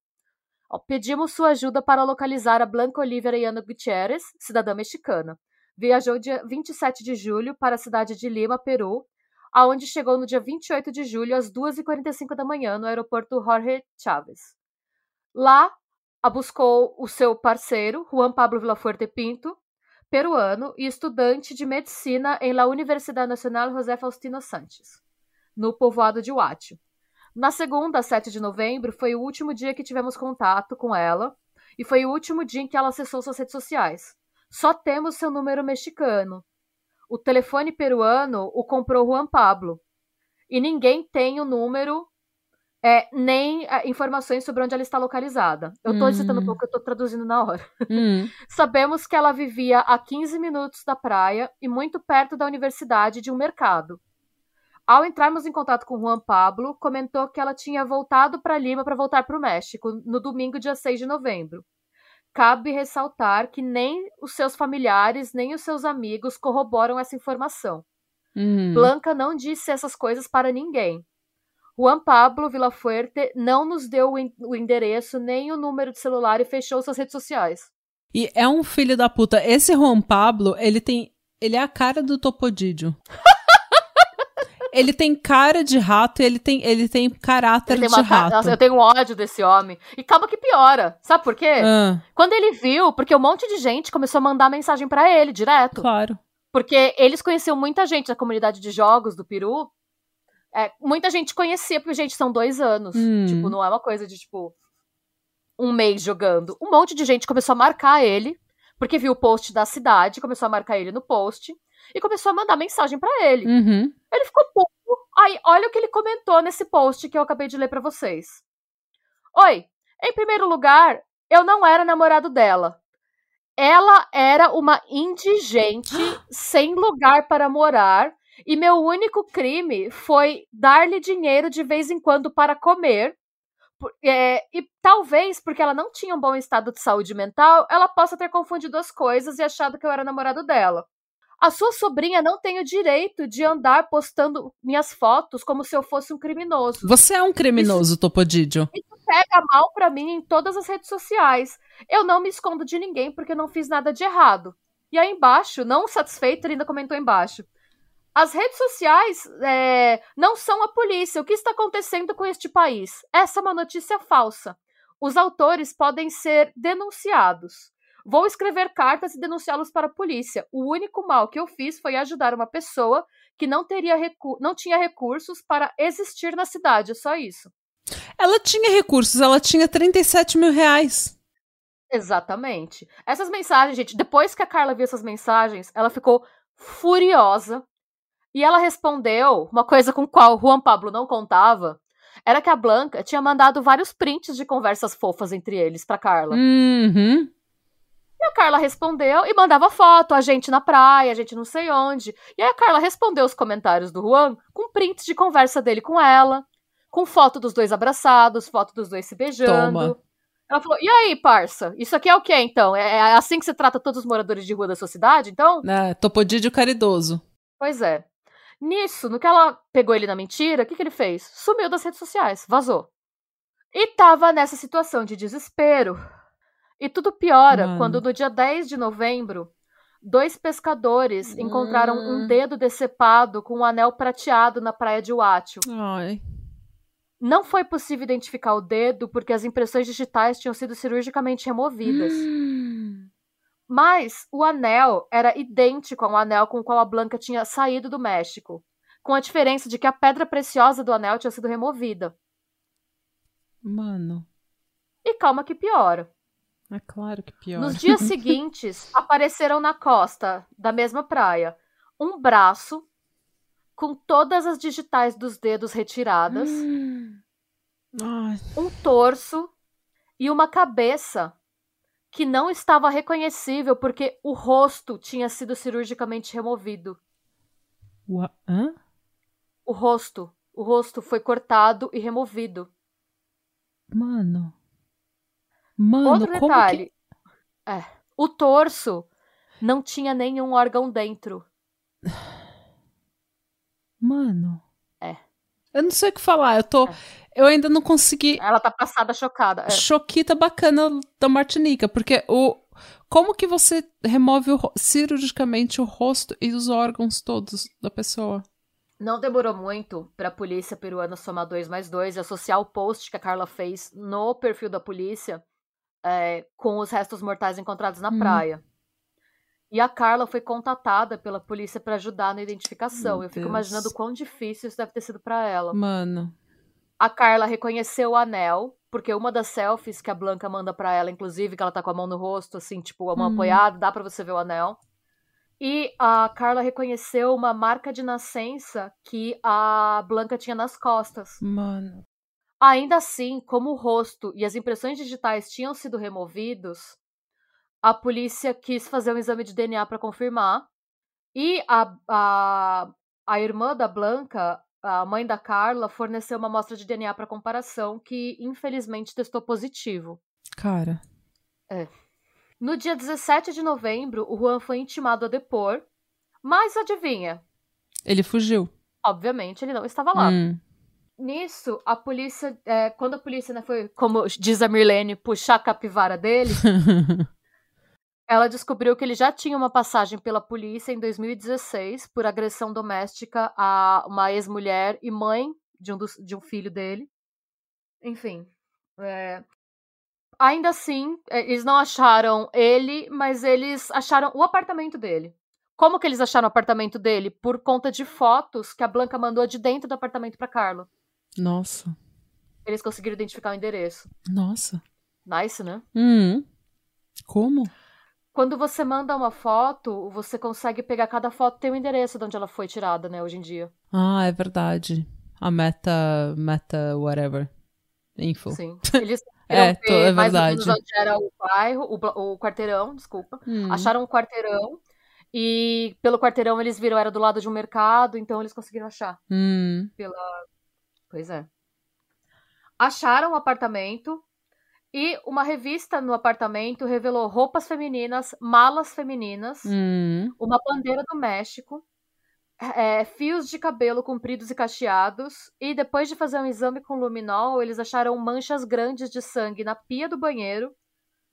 Speaker 2: Pedimos sua ajuda para localizar a Blanca Olivia Ayano Gutierrez, cidadã mexicana. Viajou dia 27 de julho para a cidade de Lima, Peru, aonde chegou no dia 28 de julho às 2h45 da manhã no aeroporto Jorge Chávez. Lá, a buscou o seu parceiro, Juan Pablo Villafuerte Pinto, peruano e estudante de medicina em la Universidade Nacional José Faustino Santos no povoado de Huacho. Na segunda, 7 de novembro, foi o último dia que tivemos contato com ela e foi o último dia em que ela acessou suas redes sociais. Só temos seu número mexicano. O telefone peruano o comprou Juan Pablo. E ninguém tem o número é, nem é, informações sobre onde ela está localizada. Eu estou hum. citando um pouco, eu estou traduzindo na hora.
Speaker 1: Hum.
Speaker 2: Sabemos que ela vivia a 15 minutos da praia e muito perto da universidade de um mercado. Ao entrarmos em contato com Juan Pablo, comentou que ela tinha voltado para Lima para voltar para o México no domingo, dia 6 de novembro. Cabe ressaltar que nem os seus familiares nem os seus amigos corroboram essa informação.
Speaker 1: Uhum.
Speaker 2: Blanca não disse essas coisas para ninguém. Juan Pablo Villafuerte não nos deu o endereço nem o número de celular e fechou suas redes sociais.
Speaker 1: E é um filho da puta. Esse Juan Pablo, ele tem. Ele é a cara do Topodídio. ele tem cara de rato e ele tem, ele tem caráter ele tem de rato. Nossa,
Speaker 2: eu tenho ódio desse homem. E calma que piora. Sabe por quê?
Speaker 1: Ah.
Speaker 2: Quando ele viu, porque um monte de gente começou a mandar mensagem para ele direto.
Speaker 1: Claro.
Speaker 2: Porque eles conheciam muita gente da comunidade de jogos do Peru. É, muita gente conhecia, porque, gente, são dois anos.
Speaker 1: Hum.
Speaker 2: Tipo, não é uma coisa de, tipo, um mês jogando. Um monte de gente começou a marcar ele, porque viu o post da cidade, começou a marcar ele no post, e começou a mandar mensagem pra ele.
Speaker 1: Uhum.
Speaker 2: Ele ficou puto. Aí, olha o que ele comentou nesse post que eu acabei de ler pra vocês. Oi, em primeiro lugar, eu não era namorado dela. Ela era uma indigente sem lugar para morar e meu único crime foi dar-lhe dinheiro de vez em quando para comer. É, e talvez porque ela não tinha um bom estado de saúde mental, ela possa ter confundido as coisas e achado que eu era namorado dela. A sua sobrinha não tem o direito de andar postando minhas fotos como se eu fosse um criminoso
Speaker 1: Você é um criminoso, Topodídio.
Speaker 2: pega mal pra mim em todas as redes sociais. Eu não me escondo de ninguém porque não fiz nada de errado. E aí embaixo, não satisfeito, ele ainda comentou embaixo. As redes sociais é, não são a polícia. O que está acontecendo com este país? Essa é uma notícia falsa. Os autores podem ser denunciados. Vou escrever cartas e denunciá-los para a polícia. O único mal que eu fiz foi ajudar uma pessoa que não, teria não tinha recursos para existir na cidade. É só isso.
Speaker 1: Ela tinha recursos, ela tinha 37 mil reais.
Speaker 2: Exatamente. Essas mensagens, gente, depois que a Carla viu essas mensagens, ela ficou furiosa. E ela respondeu uma coisa com qual Juan Pablo não contava. Era que a Blanca tinha mandado vários prints de conversas fofas entre eles pra Carla.
Speaker 1: Uhum.
Speaker 2: E a Carla respondeu e mandava foto, a gente na praia, a gente não sei onde. E aí a Carla respondeu os comentários do Juan com prints de conversa dele com ela, com foto dos dois abraçados, foto dos dois se beijando.
Speaker 1: Toma.
Speaker 2: Ela falou: E aí, parça? Isso aqui é o quê, então? É é assim que você trata todos os moradores de rua da sua cidade, então?
Speaker 1: É, Topodídio caridoso.
Speaker 2: Pois é. Nisso, no que ela pegou ele na mentira, o que, que ele fez? Sumiu das redes sociais, vazou. E tava nessa situação de desespero. E tudo piora
Speaker 1: Mano.
Speaker 2: quando no dia 10 de novembro, dois pescadores encontraram
Speaker 1: Hum.
Speaker 2: um dedo decepado com um anel prateado na praia de Huacho.
Speaker 1: Ai.
Speaker 2: Não foi possível identificar o dedo porque as impressões digitais tinham sido cirurgicamente removidas.
Speaker 1: Hum.
Speaker 2: Mas o anel era idêntico ao anel com o qual a Blanca tinha saído do México, com a diferença de que a pedra preciosa do anel tinha sido removida.
Speaker 1: Mano,
Speaker 2: E calma que piora.
Speaker 1: É claro que pior.
Speaker 2: Nos dias seguintes, apareceram na costa da mesma praia um braço com todas as digitais dos dedos retiradas, um torso e uma cabeça que não estava reconhecível porque o rosto tinha sido cirurgicamente removido.
Speaker 1: hã?
Speaker 2: O rosto. O rosto foi cortado e removido.
Speaker 1: Mano. Mano,
Speaker 2: Outro
Speaker 1: como
Speaker 2: detalhe.
Speaker 1: que...
Speaker 2: É. O torso não tinha nenhum órgão dentro.
Speaker 1: Mano.
Speaker 2: É.
Speaker 1: Eu não sei o que falar, eu tô... Eu ainda não consegui...
Speaker 2: Ela tá passada chocada. É.
Speaker 1: Choquita bacana da Martinica, porque o... Como que você remove o cirurgicamente o rosto e os órgãos todos da pessoa?
Speaker 2: Não demorou muito pra polícia peruana somar dois mais dois e associar o post que a Carla fez no perfil da polícia é, com os restos mortais encontrados na
Speaker 1: Hum.
Speaker 2: praia. E a Carla foi contatada pela polícia pra ajudar na identificação.
Speaker 1: Meu
Speaker 2: Eu fico
Speaker 1: Deus.
Speaker 2: imaginando o quão difícil isso deve ter sido pra ela.
Speaker 1: Mano.
Speaker 2: A Carla reconheceu o anel, porque uma das selfies que a Blanca manda pra ela, inclusive, que ela tá com a mão no rosto, assim, tipo, a mão
Speaker 1: Hum.
Speaker 2: apoiada, dá pra você ver o anel. E a Carla reconheceu uma marca de nascença que a Blanca tinha nas costas.
Speaker 1: Mano.
Speaker 2: Ainda assim, como o rosto e as impressões digitais tinham sido removidos, a polícia quis fazer um exame de DNA para confirmar. E a, a, a irmã da Blanca, a mãe da Carla, forneceu uma amostra de DNA para comparação que, infelizmente, testou positivo.
Speaker 1: Cara.
Speaker 2: No dia 17 de novembro, o Juan foi intimado a depor, mas adivinha?
Speaker 1: Ele fugiu.
Speaker 2: Obviamente, ele não estava lá.
Speaker 1: Hum.
Speaker 2: Nisso, a polícia, é, quando a polícia né, foi, como diz a Mirlene, puxar a capivara dele, ela descobriu que ele já tinha uma passagem pela polícia em 2016 por agressão doméstica a uma ex-mulher e mãe de um, dos- de um filho dele. Enfim. é, Ainda assim, é, eles não acharam ele, mas eles acharam o apartamento dele. Como que eles acharam o apartamento dele? Por conta de fotos que a Blanca mandou de dentro do apartamento para Carlo.
Speaker 1: Nossa.
Speaker 2: Eles conseguiram identificar o endereço.
Speaker 1: Nossa.
Speaker 2: Nice, né?
Speaker 1: Hum. Como?
Speaker 2: Quando você manda uma foto, você consegue pegar cada foto tem o endereço de onde ela foi tirada, né, hoje em dia.
Speaker 1: Ah, é verdade. A meta, meta, whatever. Info.
Speaker 2: Sim. Eles
Speaker 1: É, tô- é verdade.
Speaker 2: onde era o bairro, o, o quarteirão, desculpa.
Speaker 1: Hum.
Speaker 2: Acharam um quarteirão e pelo quarteirão eles viram era do lado de um mercado, então eles conseguiram achar.
Speaker 1: Hum.
Speaker 2: Pois é. Acharam o apartamento e uma revista no apartamento revelou roupas femininas, malas femininas,
Speaker 1: Hum.
Speaker 2: uma bandeira do México, é, fios de cabelo compridos e cacheados, e depois de fazer um exame com luminol, eles acharam manchas grandes de sangue na pia do banheiro,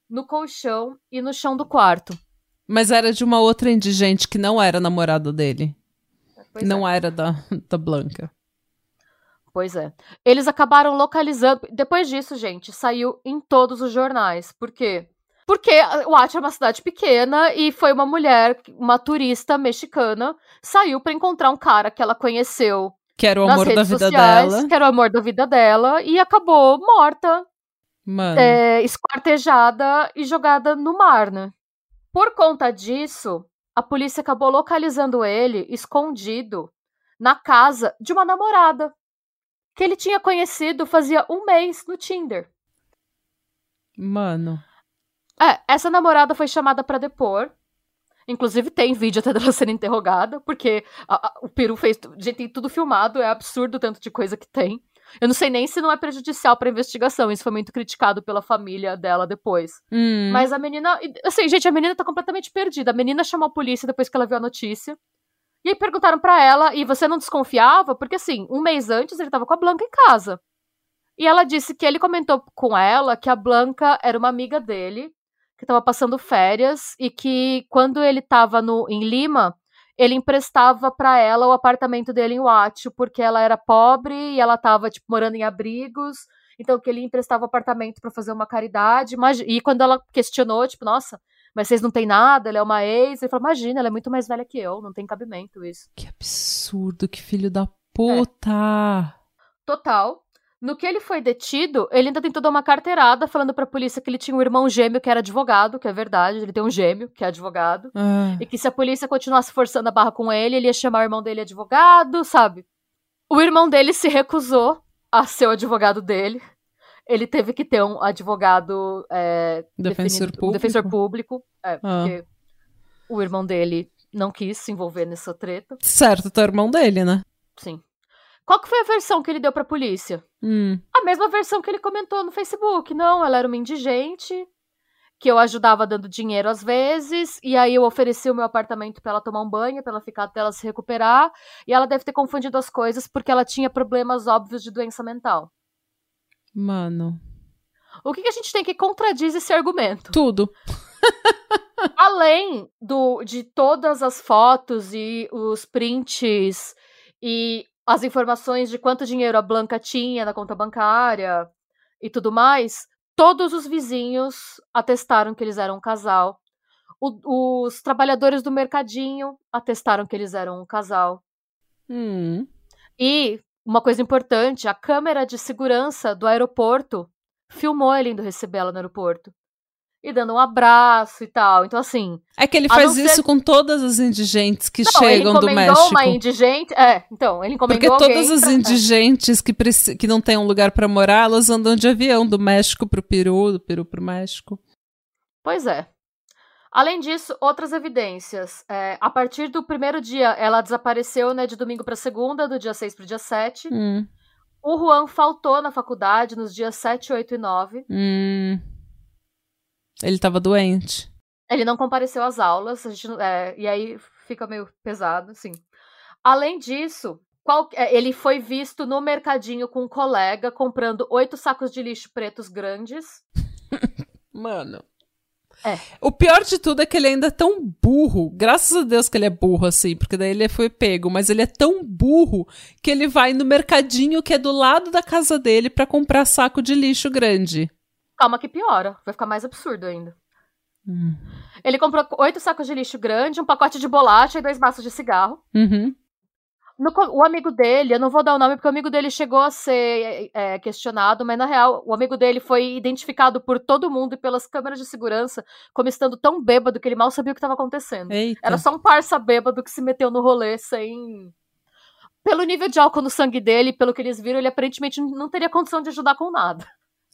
Speaker 2: no colchão e no chão do quarto.
Speaker 1: Mas era de uma outra indigente que não era namorada dele.
Speaker 2: Pois
Speaker 1: não
Speaker 2: é.
Speaker 1: era da, da Blanca.
Speaker 2: Pois é. Eles acabaram localizando. Depois disso, gente, saiu em todos os jornais. Por quê? Porque o Ati é uma cidade pequena e foi uma mulher, uma turista mexicana, saiu pra encontrar um cara que ela conheceu
Speaker 1: Que era o amor da vida
Speaker 2: sociais,
Speaker 1: dela.
Speaker 2: que era o amor da vida dela, e acabou morta,
Speaker 1: Mano.
Speaker 2: é, esquartejada e jogada no mar, né? Por conta disso, a polícia acabou localizando ele escondido na casa de uma namorada que ele tinha conhecido fazia um mês no Tinder.
Speaker 1: Mano.
Speaker 2: É, essa namorada foi chamada pra depor. Inclusive tem vídeo até dela sendo interrogada, porque a- a- o Peru fez. Gente, tem tudo filmado, é absurdo o tanto de coisa que tem. Eu não sei nem se não é prejudicial pra investigação, isso foi muito criticado pela família dela depois.
Speaker 1: Hum.
Speaker 2: Mas a menina. Assim, gente, a menina tá completamente perdida. A menina chamou a polícia depois que ela viu a notícia. E aí perguntaram pra ela, e você não desconfiava? Porque assim, um mês antes ele tava com a Blanca em casa. E ela disse que ele comentou com ela que a Blanca era uma amiga dele, que tava passando férias, e que quando ele tava no, em Lima, ele emprestava pra ela o apartamento dele em Huacho, porque ela era pobre e ela tava, tipo, morando em abrigos. Então, que ele emprestava o apartamento pra fazer uma caridade. Imagi- E quando ela questionou, tipo, nossa, mas vocês não têm nada, ela é uma ex. Ele falou, imagina, ela é muito mais velha que eu, não tem cabimento isso.
Speaker 1: Que absurdo, que filho da
Speaker 2: É.
Speaker 1: puta.
Speaker 2: Total. No que ele foi detido, ele ainda tentou dar uma carteirada falando pra polícia que ele tinha um irmão gêmeo que era advogado, que é verdade, ele tem um gêmeo que é advogado.
Speaker 1: Ah,
Speaker 2: E que se a polícia continuasse forçando a barra com ele, ele ia chamar o irmão dele de advogado, sabe? O irmão dele se recusou a ser o advogado dele. Ele teve que ter um advogado é,
Speaker 1: Defensor
Speaker 2: definido-
Speaker 1: público?
Speaker 2: defensor público. É,
Speaker 1: Ah.
Speaker 2: porque o irmão dele não quis se envolver nessa treta.
Speaker 1: certo, tu é irmão dele, né?
Speaker 2: Sim. Qual que foi a versão que ele deu pra polícia?
Speaker 1: Hum.
Speaker 2: A mesma versão que ele comentou no Facebook. Não, ela era uma indigente, que eu ajudava dando dinheiro às vezes, e aí eu ofereci o meu apartamento pra ela tomar um banho, pra ela ficar até ela se recuperar, e ela deve ter confundido as coisas porque ela tinha problemas óbvios de doença mental.
Speaker 1: Mano.
Speaker 2: O que, que a gente tem que contradiz esse argumento?
Speaker 1: Tudo.
Speaker 2: Além do, de todas as fotos e os prints e as informações de quanto dinheiro a Blanca tinha na conta bancária e tudo mais, todos os vizinhos atestaram que eles eram um casal. O- os trabalhadores do mercadinho atestaram que eles eram um casal.
Speaker 1: Hum.
Speaker 2: E, uma coisa importante, a câmera de segurança do aeroporto filmou ele indo receber ela no aeroporto. E dando um abraço e tal. Então, assim,
Speaker 1: É que ele faz isso
Speaker 2: ser-
Speaker 1: com todas as indigentes que
Speaker 2: Não, ele
Speaker 1: chegam do
Speaker 2: encomendou
Speaker 1: México.
Speaker 2: uma indigente. É, então, ele encomendou
Speaker 1: Porque todas as
Speaker 2: pra-
Speaker 1: indigentes que, preci- que não têm um lugar pra morar, elas andam de avião do México pro Peru, do Peru pro México.
Speaker 2: Pois é. Além disso, outras evidências. É, a partir do primeiro dia, ela desapareceu, né, de domingo para segunda, do dia 6 pro dia 7.
Speaker 1: Hum.
Speaker 2: O Juan faltou na faculdade nos dias 7, 8 e 9.
Speaker 1: Hum. Ele tava doente.
Speaker 2: Ele não compareceu às aulas, gente, é, e aí fica meio pesado, assim. Além disso, qual- é, ele foi visto no mercadinho com um colega comprando oito sacos de lixo pretos grandes.
Speaker 1: Mano.
Speaker 2: É.
Speaker 1: O pior de tudo é que ele ainda é tão burro. Graças a Deus que ele é burro, assim, porque daí ele foi pego. Mas ele é tão burro que ele vai no mercadinho que é do lado da casa dele pra comprar saco de lixo grande.
Speaker 2: Calma que piora, vai ficar mais absurdo ainda.
Speaker 1: Hum.
Speaker 2: Ele comprou oito sacos de lixo grande, um pacote de bolacha e dois maços de cigarro.
Speaker 1: Uhum.
Speaker 2: No, o amigo dele, eu não vou dar o nome porque o amigo dele chegou a ser é, questionado, mas na real, o amigo dele foi identificado por todo mundo e pelas câmeras de segurança como estando tão bêbado que ele mal sabia o que estava acontecendo.
Speaker 1: Eita.
Speaker 2: Era só um parça bêbado que se meteu no rolê sem. Pelo nível de álcool no sangue dele, pelo que eles viram, ele aparentemente não teria condição de ajudar com nada.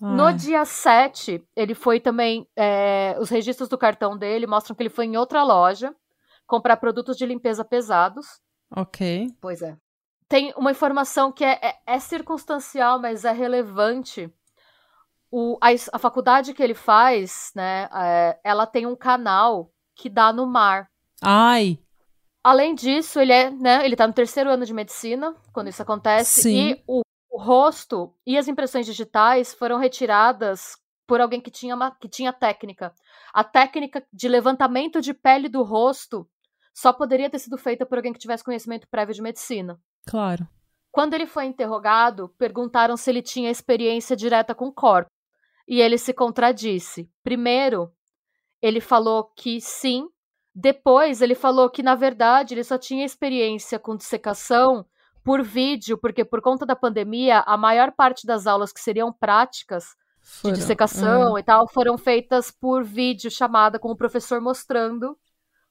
Speaker 2: No dia 7, ele foi também. é, os registros do cartão dele mostram que ele foi em outra loja comprar produtos de limpeza pesados.
Speaker 1: Ok.
Speaker 2: Pois é. Tem uma informação que é, é- é circunstancial, mas é relevante. O, a, a faculdade que ele faz, né, é, ela tem um canal que dá no mar.
Speaker 1: Ai.
Speaker 2: Além disso, ele é, né, ele tá no terceiro ano de medicina quando isso acontece
Speaker 1: Sim.
Speaker 2: e o, o rosto e as impressões digitais foram retiradas por alguém que tinha, uma, que tinha técnica. A técnica de levantamento de pele do rosto só poderia ter sido feita por alguém que tivesse conhecimento prévio de medicina.
Speaker 1: Claro.
Speaker 2: Quando ele foi interrogado, perguntaram se ele tinha experiência direta com corpo. E ele se contradisse. Primeiro, ele falou que sim. Depois, ele falou que, na verdade, ele só tinha experiência com dissecação por vídeo, porque por conta da pandemia, a maior parte das aulas que seriam práticas de
Speaker 1: Foram.
Speaker 2: dissecação e tal foram feitas por vídeo chamada com o professor mostrando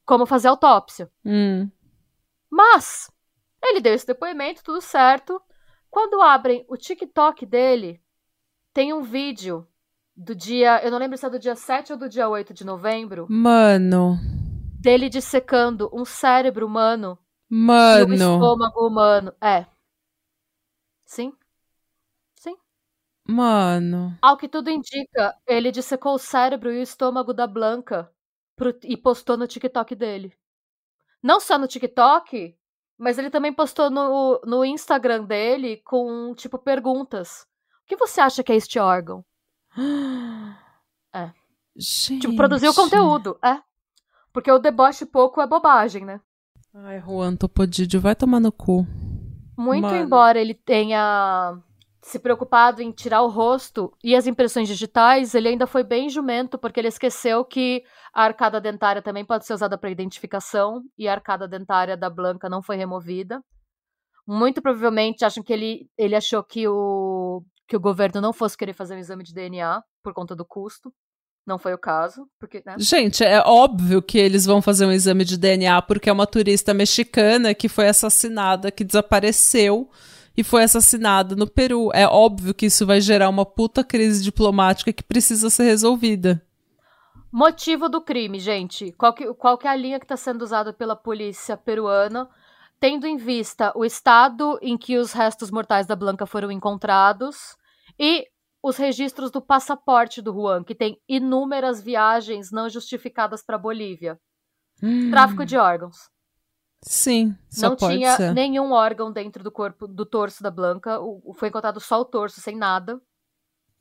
Speaker 2: como fazer autópsia.
Speaker 1: Hum.
Speaker 2: Mas ele deu esse depoimento, tudo certo. Quando abrem o TikTok dele, tem um vídeo do dia, eu não lembro se é do dia 7 ou do dia 8 de novembro,
Speaker 1: Mano.
Speaker 2: dele dissecando um cérebro humano e um
Speaker 1: Mano.
Speaker 2: estômago humano. É. Sim. Sim.
Speaker 1: Mano.
Speaker 2: Ao que tudo indica, ele dissecou o cérebro e o estômago da Blanca pro- e postou no TikTok dele. Não só no TikTok, mas ele também postou no, no Instagram dele com, tipo, perguntas. O que você acha que é este órgão? É.
Speaker 1: Gente.
Speaker 2: Tipo, produziu conteúdo, é. Porque o deboche pouco é bobagem, né?
Speaker 1: Ai, Juan Topodídio, vai tomar no cu.
Speaker 2: Muito
Speaker 1: Mano.
Speaker 2: embora ele tenha se preocupado em tirar o rosto e as impressões digitais, ele ainda foi bem jumento, porque ele esqueceu que a arcada dentária também pode ser usada para identificação e a arcada dentária da Blanca não foi removida. Muito provavelmente acham que ele, ele achou que o, que o governo não fosse querer fazer um exame de DNA por conta do custo. Não foi o caso, porque, né?
Speaker 1: Gente, é óbvio que eles vão fazer um exame de DNA porque é uma turista mexicana que foi assassinada, que desapareceu e foi assassinada no Peru. É óbvio que isso vai gerar uma puta crise diplomática que precisa ser resolvida.
Speaker 2: Motivo do crime, gente. Qual que, qual que é a linha que está sendo usada pela polícia peruana, tendo em vista o estado em que os restos mortais da Blanca foram encontrados e os registros do passaporte do Juan, que tem inúmeras viagens não justificadas para Bolívia. Tráfico de órgãos.
Speaker 1: Sim, só
Speaker 2: não tinha
Speaker 1: ser.
Speaker 2: nenhum órgão dentro do corpo do torso da Blanca. O, foi encontrado só o torso, sem nada.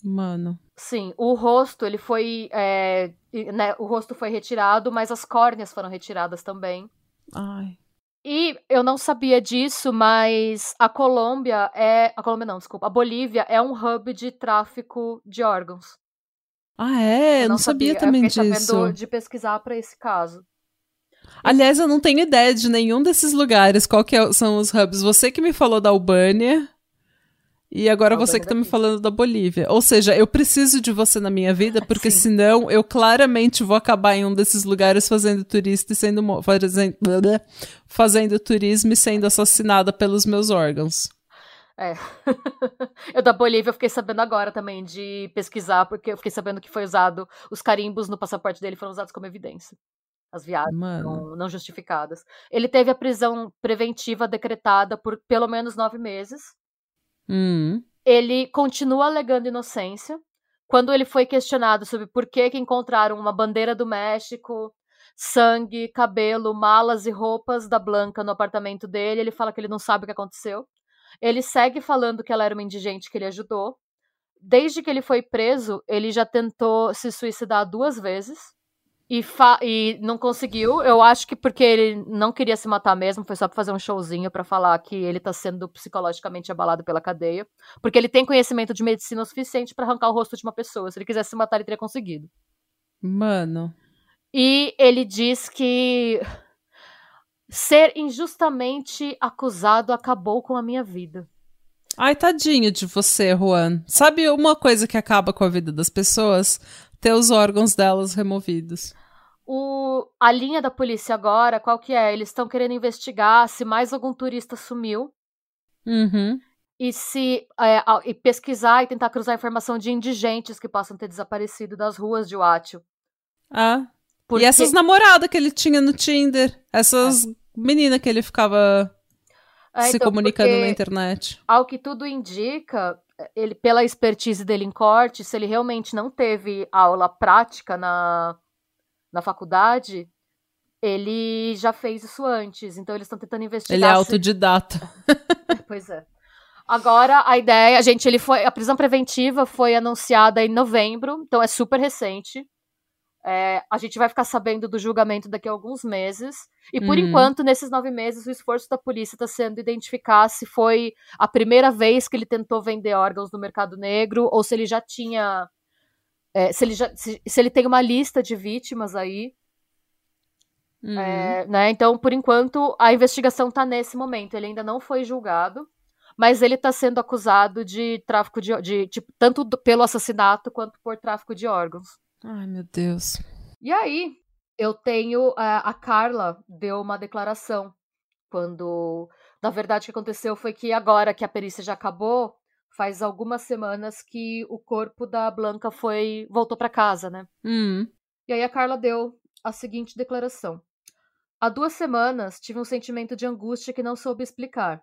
Speaker 1: Mano.
Speaker 2: Sim, o rosto, ele foi. é, né, o rosto foi retirado, mas as córneas foram retiradas também.
Speaker 1: Ai.
Speaker 2: E eu não sabia disso, mas a Colômbia é. A Colômbia não, desculpa. A Bolívia é um hub de tráfico de órgãos.
Speaker 1: Ah, é? Eu não, sabia, também
Speaker 2: eu
Speaker 1: disso.
Speaker 2: sabendo de pesquisar pra esse caso.
Speaker 1: Aliás, eu não tenho ideia de nenhum desses lugares. Qual que é- são os hubs? Você que me falou da Albânia. E agora você que tá me falando da Bolívia. Ou seja, eu preciso de você na minha vida, porque
Speaker 2: Sim.
Speaker 1: senão eu claramente vou acabar em um desses lugares fazendo turista e sendo fazendo, fazendo turismo e sendo assassinada pelos meus órgãos.
Speaker 2: É. eu da Bolívia eu fiquei sabendo agora também de pesquisar, porque eu fiquei sabendo que foi usado. Os carimbos no passaporte dele foram usados como evidência. As viagens. Não, não justificadas. Ele teve a prisão preventiva decretada por pelo menos nove meses.
Speaker 1: Hum.
Speaker 2: Ele continua alegando inocência. Quando ele foi questionado sobre por que, que encontraram uma bandeira do México, sangue, cabelo, malas e roupas da Blanca no apartamento dele, ele fala que ele não sabe o que aconteceu. Ele segue falando que ela era uma indigente que ele ajudou. Desde que ele foi preso, ele já tentou se suicidar duas vezes e, e não conseguiu. Eu acho que porque ele não queria se matar mesmo, foi só pra fazer um showzinho pra falar que ele tá sendo psicologicamente abalado pela cadeia. Porque ele tem conhecimento de medicina o suficiente pra arrancar o rosto de uma pessoa. Se ele quisesse se matar, ele teria conseguido.
Speaker 1: Mano.
Speaker 2: E ele diz que ser injustamente acusado acabou com a minha vida.
Speaker 1: Ai, tadinho de você, Juan. Sabe uma coisa que acaba com a vida das pessoas? Ter os órgãos delas removidos.
Speaker 2: O, a linha da polícia agora, qual que é? Eles estão querendo investigar se mais algum turista sumiu.
Speaker 1: Uhum.
Speaker 2: E se é, e pesquisar e tentar cruzar informação de indigentes que possam ter desaparecido das ruas de Huátio.
Speaker 1: Ah. Porque... E essas namoradas que ele tinha no Tinder. Essas é. meninas que ele ficava é, se então, comunicando na internet.
Speaker 2: Ao que tudo indica, ele pela expertise dele em corte, se ele realmente não teve aula prática na, na faculdade, ele já fez isso antes. Então eles estão tentando investigar.
Speaker 1: Ele é autodidata.
Speaker 2: Se... pois é. Agora a ideia, gente, ele foi a prisão preventiva foi anunciada em novembro, então é super recente. É, a gente vai ficar sabendo do julgamento daqui a alguns meses. E por uhum. enquanto, nesses nove meses, o esforço da polícia está sendo identificar se foi a primeira vez que ele tentou vender órgãos no mercado negro ou se ele já tinha. É, se, ele já, se, se, ele tem uma lista de vítimas aí. Uhum. É, né? Então, por enquanto, a investigação está nesse momento. Ele ainda não foi julgado, mas ele está sendo acusado de tráfico de, de, de tanto pelo assassinato quanto por tráfico de órgãos.
Speaker 1: Ai, meu Deus.
Speaker 2: E aí, eu tenho. A, a Carla deu uma declaração quando. Na verdade, o que aconteceu foi que agora que a perícia já acabou, faz algumas semanas que o corpo da Blanca foi. voltou para casa, né?
Speaker 1: Hum.
Speaker 2: E aí a Carla deu a seguinte declaração. Há duas semanas tive um sentimento de angústia que não soube explicar.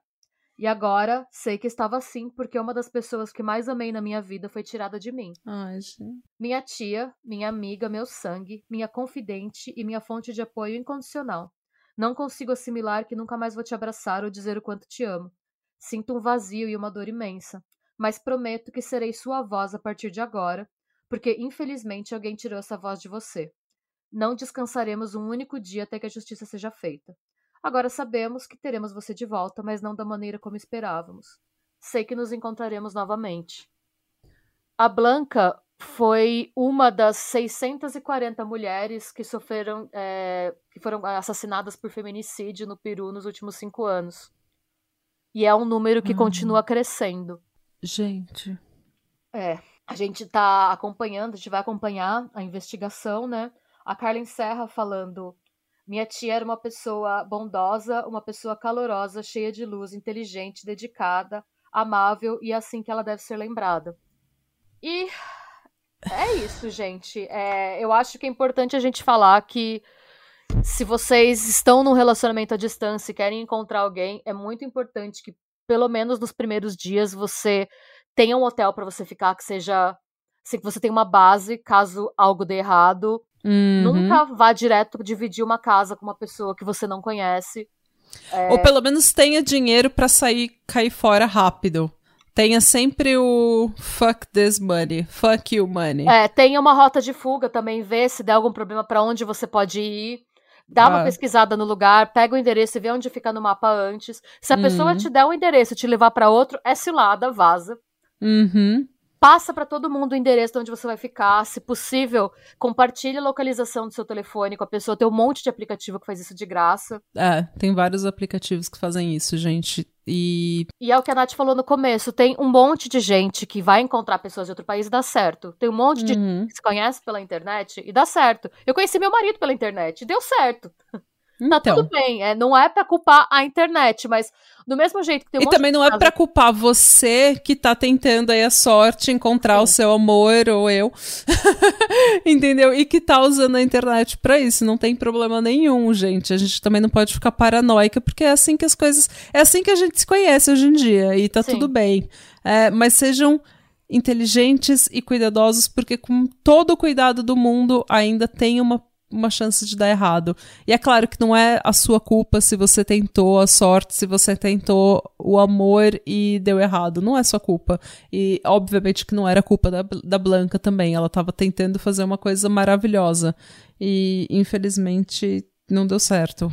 Speaker 2: E agora sei que estava assim porque uma das pessoas que mais amei na minha vida foi tirada de mim.
Speaker 1: Ai, gente.
Speaker 2: Minha tia, minha amiga, meu sangue, minha confidente e minha fonte de apoio incondicional. Não consigo assimilar que nunca mais vou te abraçar ou dizer o quanto te amo. Sinto um vazio e uma dor imensa, mas prometo que serei sua voz a partir de agora, porque infelizmente alguém tirou essa voz de você. Não descansaremos um único dia até que a justiça seja feita. Agora sabemos que teremos você de volta, mas não da maneira como esperávamos. Sei que nos encontraremos novamente. A Blanca foi uma das 640 mulheres que sofreram, é, que foram assassinadas por feminicídio no Peru nos últimos cinco anos. E é um número que hum. continua crescendo.
Speaker 1: Gente.
Speaker 2: É. A gente tá acompanhando, a gente vai acompanhar a investigação, né? A Carla encerra falando minha tia era uma pessoa bondosa, uma pessoa calorosa, cheia de luz, inteligente, dedicada, amável e assim que ela deve ser lembrada. E é isso, gente. É, eu acho que é importante a gente falar que se vocês estão num relacionamento à distância e querem encontrar alguém, é muito importante que, pelo menos nos primeiros dias, você tenha um hotel para você ficar que seja. que você tenha uma base caso algo dê errado.
Speaker 1: Uhum.
Speaker 2: Nunca vá direto dividir uma casa com uma pessoa que você não conhece.
Speaker 1: É... Ou pelo menos tenha dinheiro para sair, cair fora rápido. Tenha sempre o fuck this money, fuck you money.
Speaker 2: É, tenha uma rota de fuga também, vê se der algum problema para onde você pode ir. Dá ah. uma pesquisada no lugar, pega o endereço e vê onde fica no mapa antes. Se a uhum. pessoa te der um endereço e te levar para outro, é cilada, vaza.
Speaker 1: Uhum
Speaker 2: passa para todo mundo o endereço de onde você vai ficar. Se possível, compartilhe a localização do seu telefone com a pessoa. Tem um monte de aplicativo que faz isso de graça.
Speaker 1: É, tem vários aplicativos que fazem isso, gente. E...
Speaker 2: e é o que a Nath falou no começo: tem um monte de gente que vai encontrar pessoas de outro país e dá certo. Tem um monte de uhum. gente que se conhece pela internet e dá certo. Eu conheci meu marido pela internet e deu certo. Tá então. tudo bem, é, não é para culpar a internet, mas do mesmo jeito que tem um
Speaker 1: E também não é para culpar você que tá tentando aí a sorte encontrar Sim. o seu amor ou eu. Entendeu? E que tá usando a internet para isso, não tem problema nenhum, gente. A gente também não pode ficar paranoica porque é assim que as coisas, é assim que a gente se conhece hoje em dia e tá Sim. tudo bem. É, mas sejam inteligentes e cuidadosos porque com todo o cuidado do mundo ainda tem uma uma chance de dar errado. E é claro que não é a sua culpa se você tentou a sorte, se você tentou o amor e deu errado. Não é sua culpa. E obviamente que não era culpa da, da Blanca também. Ela estava tentando fazer uma coisa maravilhosa. E infelizmente não deu certo.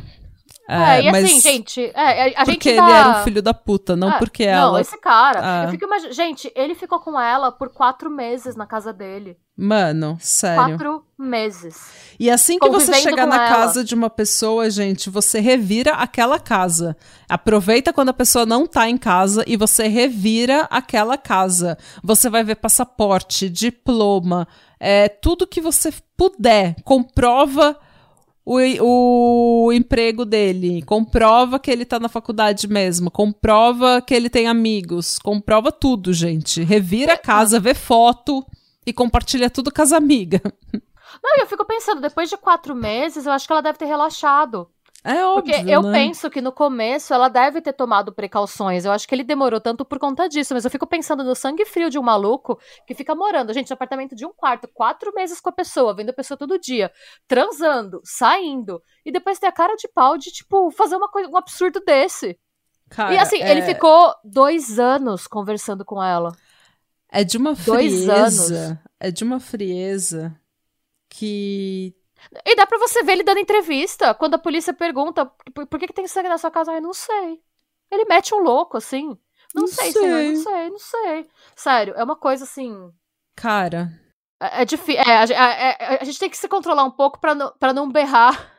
Speaker 2: É, é e assim, gente, é, a
Speaker 1: porque
Speaker 2: gente
Speaker 1: tá... ele era um filho da puta, não é, porque ela.
Speaker 2: Não, esse cara. É. Eu fico. Gente, ele ficou com ela por quatro meses na casa dele.
Speaker 1: Mano, sério.
Speaker 2: Quatro meses.
Speaker 1: E assim que você chegar na
Speaker 2: ela.
Speaker 1: casa de uma pessoa, gente, você revira aquela casa. Aproveita quando a pessoa não tá em casa e você revira aquela casa. Você vai ver passaporte, diploma, é, tudo que você puder. Comprova o, o emprego dele, comprova que ele tá na faculdade mesmo, comprova que ele tem amigos, comprova tudo, gente. Revira a casa, vê foto e compartilha tudo com as amigas.
Speaker 2: Não, e eu fico pensando, depois de quatro meses, eu acho que ela deve ter relaxado.
Speaker 1: É óbvio,
Speaker 2: Porque eu
Speaker 1: né?
Speaker 2: penso que no começo ela deve ter tomado precauções. Eu acho que ele demorou tanto por conta disso. Mas eu fico pensando no sangue frio de um maluco que fica morando, gente, no apartamento de um quarto, quatro meses com a pessoa, vendo a pessoa todo dia, transando, saindo, e depois ter a cara de pau de, tipo, fazer uma coisa, um absurdo desse.
Speaker 1: Cara,
Speaker 2: e assim,
Speaker 1: é,
Speaker 2: ele ficou dois anos conversando com ela.
Speaker 1: É de uma
Speaker 2: dois
Speaker 1: frieza.
Speaker 2: anos.
Speaker 1: É de uma frieza que.
Speaker 2: E dá pra você ver ele dando entrevista. Quando a polícia pergunta por, que, que tem sangue na sua casa, ai, não sei. Ele mete um louco, assim. Não,
Speaker 1: Não
Speaker 2: sei,
Speaker 1: sei.
Speaker 2: senhor, não sei, não sei. Sério, é uma coisa assim.
Speaker 1: Cara.
Speaker 2: É, é difícil. É, a, a- gente tem que se controlar um pouco pra não, pra não berrar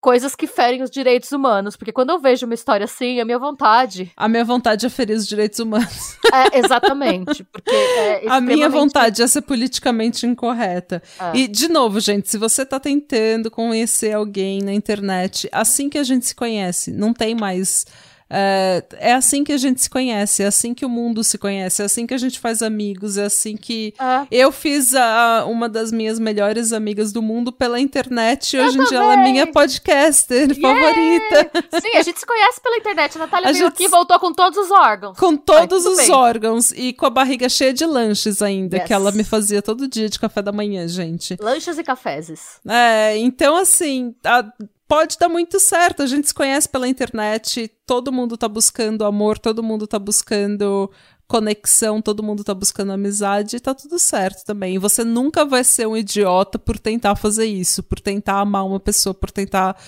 Speaker 2: coisas que ferem os direitos humanos. Porque quando eu vejo uma história assim, a minha vontade.
Speaker 1: A minha vontade é ferir os direitos humanos.
Speaker 2: É exatamente. Porque é
Speaker 1: A minha
Speaker 2: extremamente-
Speaker 1: vontade é ser politicamente incorreta.
Speaker 2: É.
Speaker 1: E, de novo, gente, se você tá tentando conhecer alguém na internet, assim que a gente se conhece, não tem mais. É, é assim que a gente se conhece, é assim que o mundo se conhece, é assim que a gente faz amigos, é assim que.
Speaker 2: É.
Speaker 1: Eu fiz a, uma das minhas melhores amigas do mundo pela internet e hoje em dia ela é minha podcaster favorita.
Speaker 2: Sim, a gente se conhece pela internet. A Natália
Speaker 1: A
Speaker 2: veio aqui e voltou com todos os órgãos.
Speaker 1: Com todos os
Speaker 2: bem.
Speaker 1: órgãos e com a barriga cheia de lanches ainda,
Speaker 2: Yes.
Speaker 1: que ela me fazia todo dia de café da manhã, gente.
Speaker 2: Lanchas e cafezes.
Speaker 1: É, então assim, a- pode dar muito certo. A gente se conhece pela internet, todo mundo tá buscando amor, todo mundo tá buscando conexão, todo mundo tá buscando amizade e tá tudo certo também. E você nunca vai ser um idiota por tentar fazer isso, por tentar amar uma pessoa, por tentar,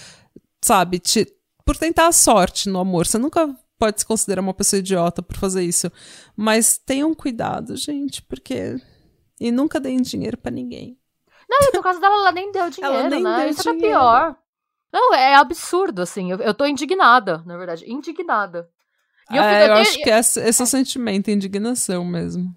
Speaker 1: sabe, te, por tentar a sorte no amor. Você nunca pode se considerar uma pessoa idiota por fazer isso. Mas tenham cuidado, gente, porque. E nunca deem dinheiro pra ninguém.
Speaker 2: Não, e no caso dela, ela nem deu dinheiro,
Speaker 1: nem
Speaker 2: né?
Speaker 1: deu
Speaker 2: Isso era
Speaker 1: dinheiro.
Speaker 2: pior. Não, é absurdo, assim. Eu, eu tô indignada, na verdade. Indignada. E eu,
Speaker 1: É,
Speaker 2: fico-
Speaker 1: eu
Speaker 2: eu-
Speaker 1: acho que esse, esse é o sentimento, indignação mesmo.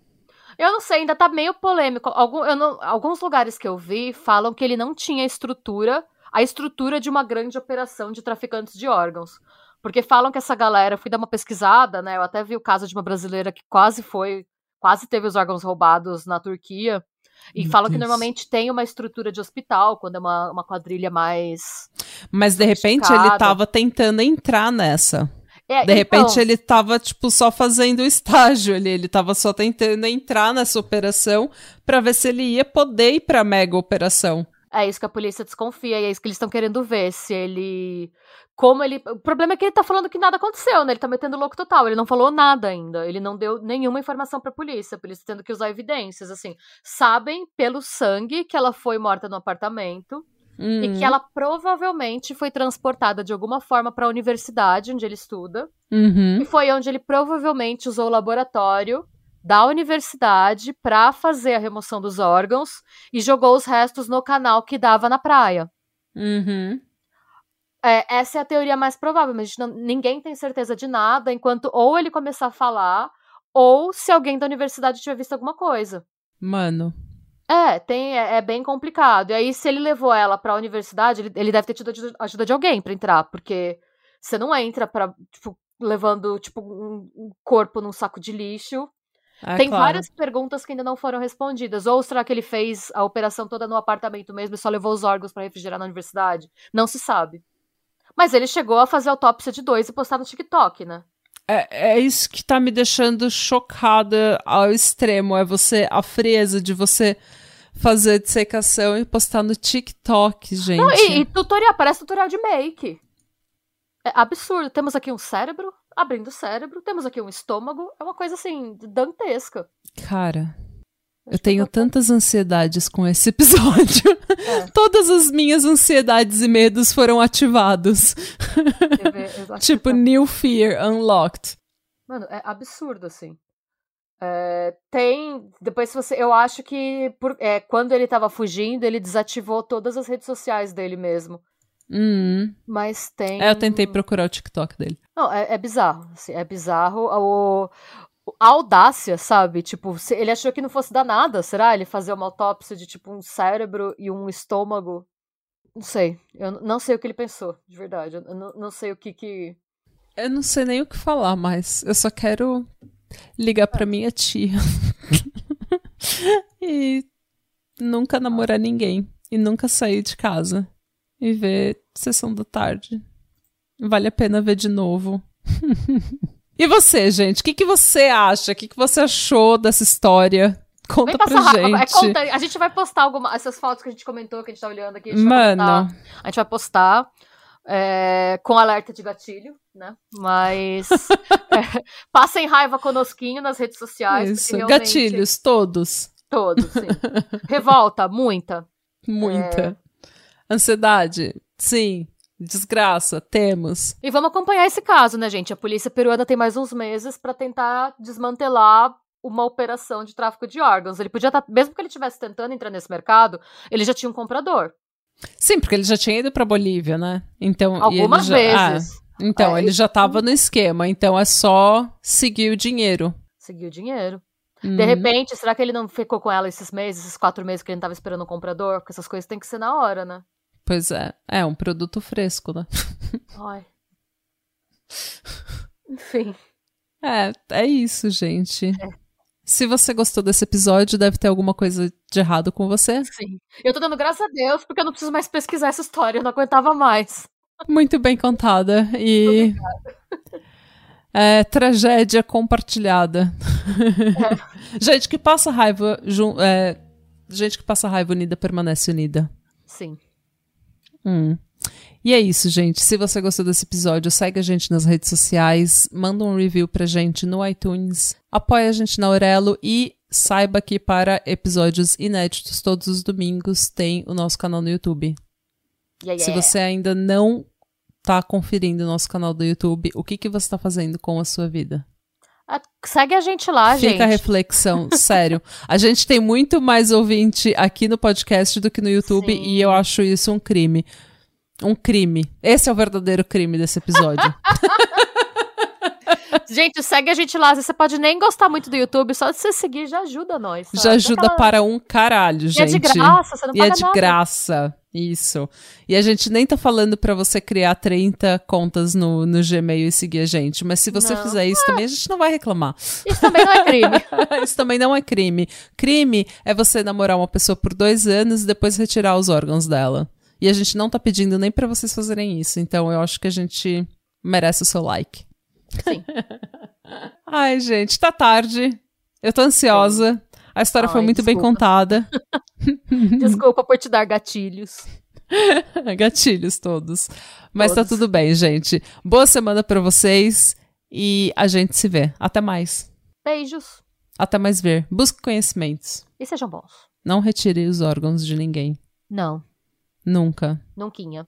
Speaker 2: eu não sei, ainda tá meio polêmico. Algum, eu não- alguns lugares que eu vi falam que ele não tinha estrutura, a estrutura de uma grande operação de traficantes de órgãos. Porque falam que essa galera, fui dar uma pesquisada, né? Eu até vi o caso de uma brasileira que quase foi, quase teve os órgãos roubados na Turquia. E
Speaker 1: Meu
Speaker 2: falam que normalmente tem uma estrutura de hospital, quando é uma, uma quadrilha mais.
Speaker 1: Mas de repente ele tava tentando entrar nessa.
Speaker 2: É,
Speaker 1: De repente
Speaker 2: então,
Speaker 1: ele tava, tipo, só fazendo o estágio ali. Ele tava só tentando entrar nessa operação pra ver se ele ia poder ir pra mega operação.
Speaker 2: É isso que a polícia desconfia, e é isso que eles estão querendo ver. Se ele. Como ele. O problema é que ele tá falando que nada aconteceu, né? Ele tá metendo louco total. Ele não falou nada ainda. Ele não deu nenhuma informação pra polícia. A polícia tendo que usar evidências. Assim, sabem pelo sangue que ela foi morta no apartamento e que ela provavelmente foi transportada de alguma forma pra universidade onde ele estuda.
Speaker 1: uhum.
Speaker 2: E foi onde ele provavelmente usou o laboratório da universidade pra fazer a remoção dos órgãos e jogou os restos no canal que dava na praia.
Speaker 1: Uhum.
Speaker 2: É, essa é a teoria mais provável, mas a gente não- ninguém tem certeza de nada enquanto ou ele começar a falar ou se alguém da universidade tiver visto alguma coisa.
Speaker 1: Mano.
Speaker 2: É, tem, é, é bem complicado. E aí, se ele levou ela pra universidade, ele, ele deve ter tido ajuda- de alguém pra entrar, porque você não entra pra, tipo, levando, tipo, um, um corpo num saco de lixo.
Speaker 1: É
Speaker 2: Tem
Speaker 1: claro.
Speaker 2: várias perguntas que ainda não foram respondidas. Ou será que ele fez a operação toda no apartamento mesmo e só levou os órgãos pra refrigerar na universidade? Não se sabe. Mas ele chegou a fazer autópsia de dois e postar no TikTok, né?
Speaker 1: É, é isso que tá me deixando chocada ao extremo. É você, a frieza de você fazer dissecação e postar no TikTok, gente.
Speaker 2: Não, e, e tutorial, parece tutorial de make. É absurdo. Temos aqui um cérebro, abrindo o cérebro, temos aqui um estômago. É uma coisa assim, dantesca.
Speaker 1: Cara, eu tenho tantas ansiedades com esse episódio.
Speaker 2: É.
Speaker 1: Todas as minhas ansiedades e medos foram ativados. Tipo,
Speaker 2: tá-
Speaker 1: New Fear Unlocked.
Speaker 2: Mano, é absurdo, assim. É, tem. Depois, você. Eu acho que por, é, quando ele tava fugindo, ele desativou todas as redes sociais dele mesmo.
Speaker 1: Hum.
Speaker 2: Mas tem.
Speaker 1: É, eu tentei procurar o TikTok dele.
Speaker 2: Não, é, é bizarro. Assim, é bizarro. O, a audácia, sabe? Tipo, ele achou que não fosse dar nada, será? Ele fazer uma autópsia de tipo um cérebro e um estômago. Não sei. Eu não sei o que ele pensou, de verdade. Eu não, não sei o que que.
Speaker 1: Eu não sei nem o que falar mais. Eu só quero ligar pra minha tia. e nunca namorar ninguém. E nunca sair de casa. E ver sessão da tarde. Vale a pena ver de novo. e você, gente? O que, que você acha? O que, que você achou dessa história? Conta pra gente.
Speaker 2: É, conta, a gente vai postar alguma, essas fotos que a gente comentou, que a gente tá olhando aqui. A
Speaker 1: Mano.
Speaker 2: a gente vai postar é, com alerta de gatilho, né? Mas é, passem raiva conosquinho nas redes sociais.
Speaker 1: Isso, realmente... gatilhos, todos.
Speaker 2: Todos, sim. Revolta, muita.
Speaker 1: Muita. É... Ansiedade, sim. Desgraça, temos.
Speaker 2: E vamos acompanhar esse caso, né, gente? A polícia peruana tem mais uns meses para tentar desmantelar uma operação de tráfico de órgãos. Ele podia estar, tá, mesmo que ele estivesse tentando entrar nesse mercado, ele já tinha um comprador.
Speaker 1: Sim, porque ele já tinha ido para Bolívia, né? Então,
Speaker 2: algumas
Speaker 1: já,
Speaker 2: vezes.
Speaker 1: Ah, então, é, ele já estava no esquema, então é só seguir o dinheiro.
Speaker 2: Seguir o dinheiro. Uhum. De repente, será que ele não ficou com ela esses meses, esses quatro meses que ele não estava esperando um comprador? Porque essas coisas têm que ser na hora, né?
Speaker 1: Pois é. É um produto fresco, né?
Speaker 2: Ai. Enfim.
Speaker 1: É, é isso, gente. É. Se você gostou desse episódio, deve ter alguma coisa de errado com você.
Speaker 2: Sim. Eu tô dando graças a Deus porque eu não preciso mais pesquisar essa história, eu não aguentava mais.
Speaker 1: Muito bem contada. E. É, tragédia compartilhada. É. gente que passa raiva. É, gente que passa raiva unida permanece unida.
Speaker 2: Sim.
Speaker 1: Hum. E é isso, gente. Se você gostou desse episódio, segue a gente nas redes sociais, manda um review pra gente no iTunes, apoia a gente na Aurelo e saiba que para episódios inéditos todos os domingos tem o nosso canal no YouTube.
Speaker 2: Yeah, yeah.
Speaker 1: Se você ainda não tá conferindo o nosso canal do YouTube, o que, que você tá fazendo com a sua vida?
Speaker 2: Segue a gente lá,
Speaker 1: Fica
Speaker 2: gente.
Speaker 1: Fica a reflexão, sério. A gente tem muito mais ouvinte aqui no podcast do que no YouTube Sim. e eu acho isso um crime. Um crime. Esse é o verdadeiro crime desse episódio.
Speaker 2: gente, segue a gente lá. Você pode nem gostar muito do YouTube, só de você seguir já ajuda nós.
Speaker 1: Sabe? Já ajuda Aquela... para um caralho, gente. E é de
Speaker 2: graça, você não
Speaker 1: e
Speaker 2: paga
Speaker 1: é de
Speaker 2: nada.
Speaker 1: graça. Isso. E a gente nem tá falando para você criar 30 contas no, no Gmail e seguir a gente. Mas se você não. fizer isso ah. também, a gente não vai reclamar.
Speaker 2: Isso também não é crime.
Speaker 1: isso também não é crime. Crime é você namorar uma pessoa por dois anos e depois retirar os órgãos dela. E a gente não tá pedindo nem para vocês fazerem isso. Então eu acho que a gente merece o seu like.
Speaker 2: Sim.
Speaker 1: Ai, gente, tá tarde. Eu tô ansiosa. Sim. A história Ai, foi muito desculpa. bem contada.
Speaker 2: desculpa por te dar gatilhos.
Speaker 1: gatilhos todos. Mas tá todos. tá tudo bem, gente. Boa semana para vocês e a gente se vê. Até mais.
Speaker 2: Beijos.
Speaker 1: Até mais ver. Busque conhecimentos.
Speaker 2: E sejam bons.
Speaker 1: Não retire os órgãos de ninguém.
Speaker 2: Não.
Speaker 1: Nunca.
Speaker 2: Nunquinha.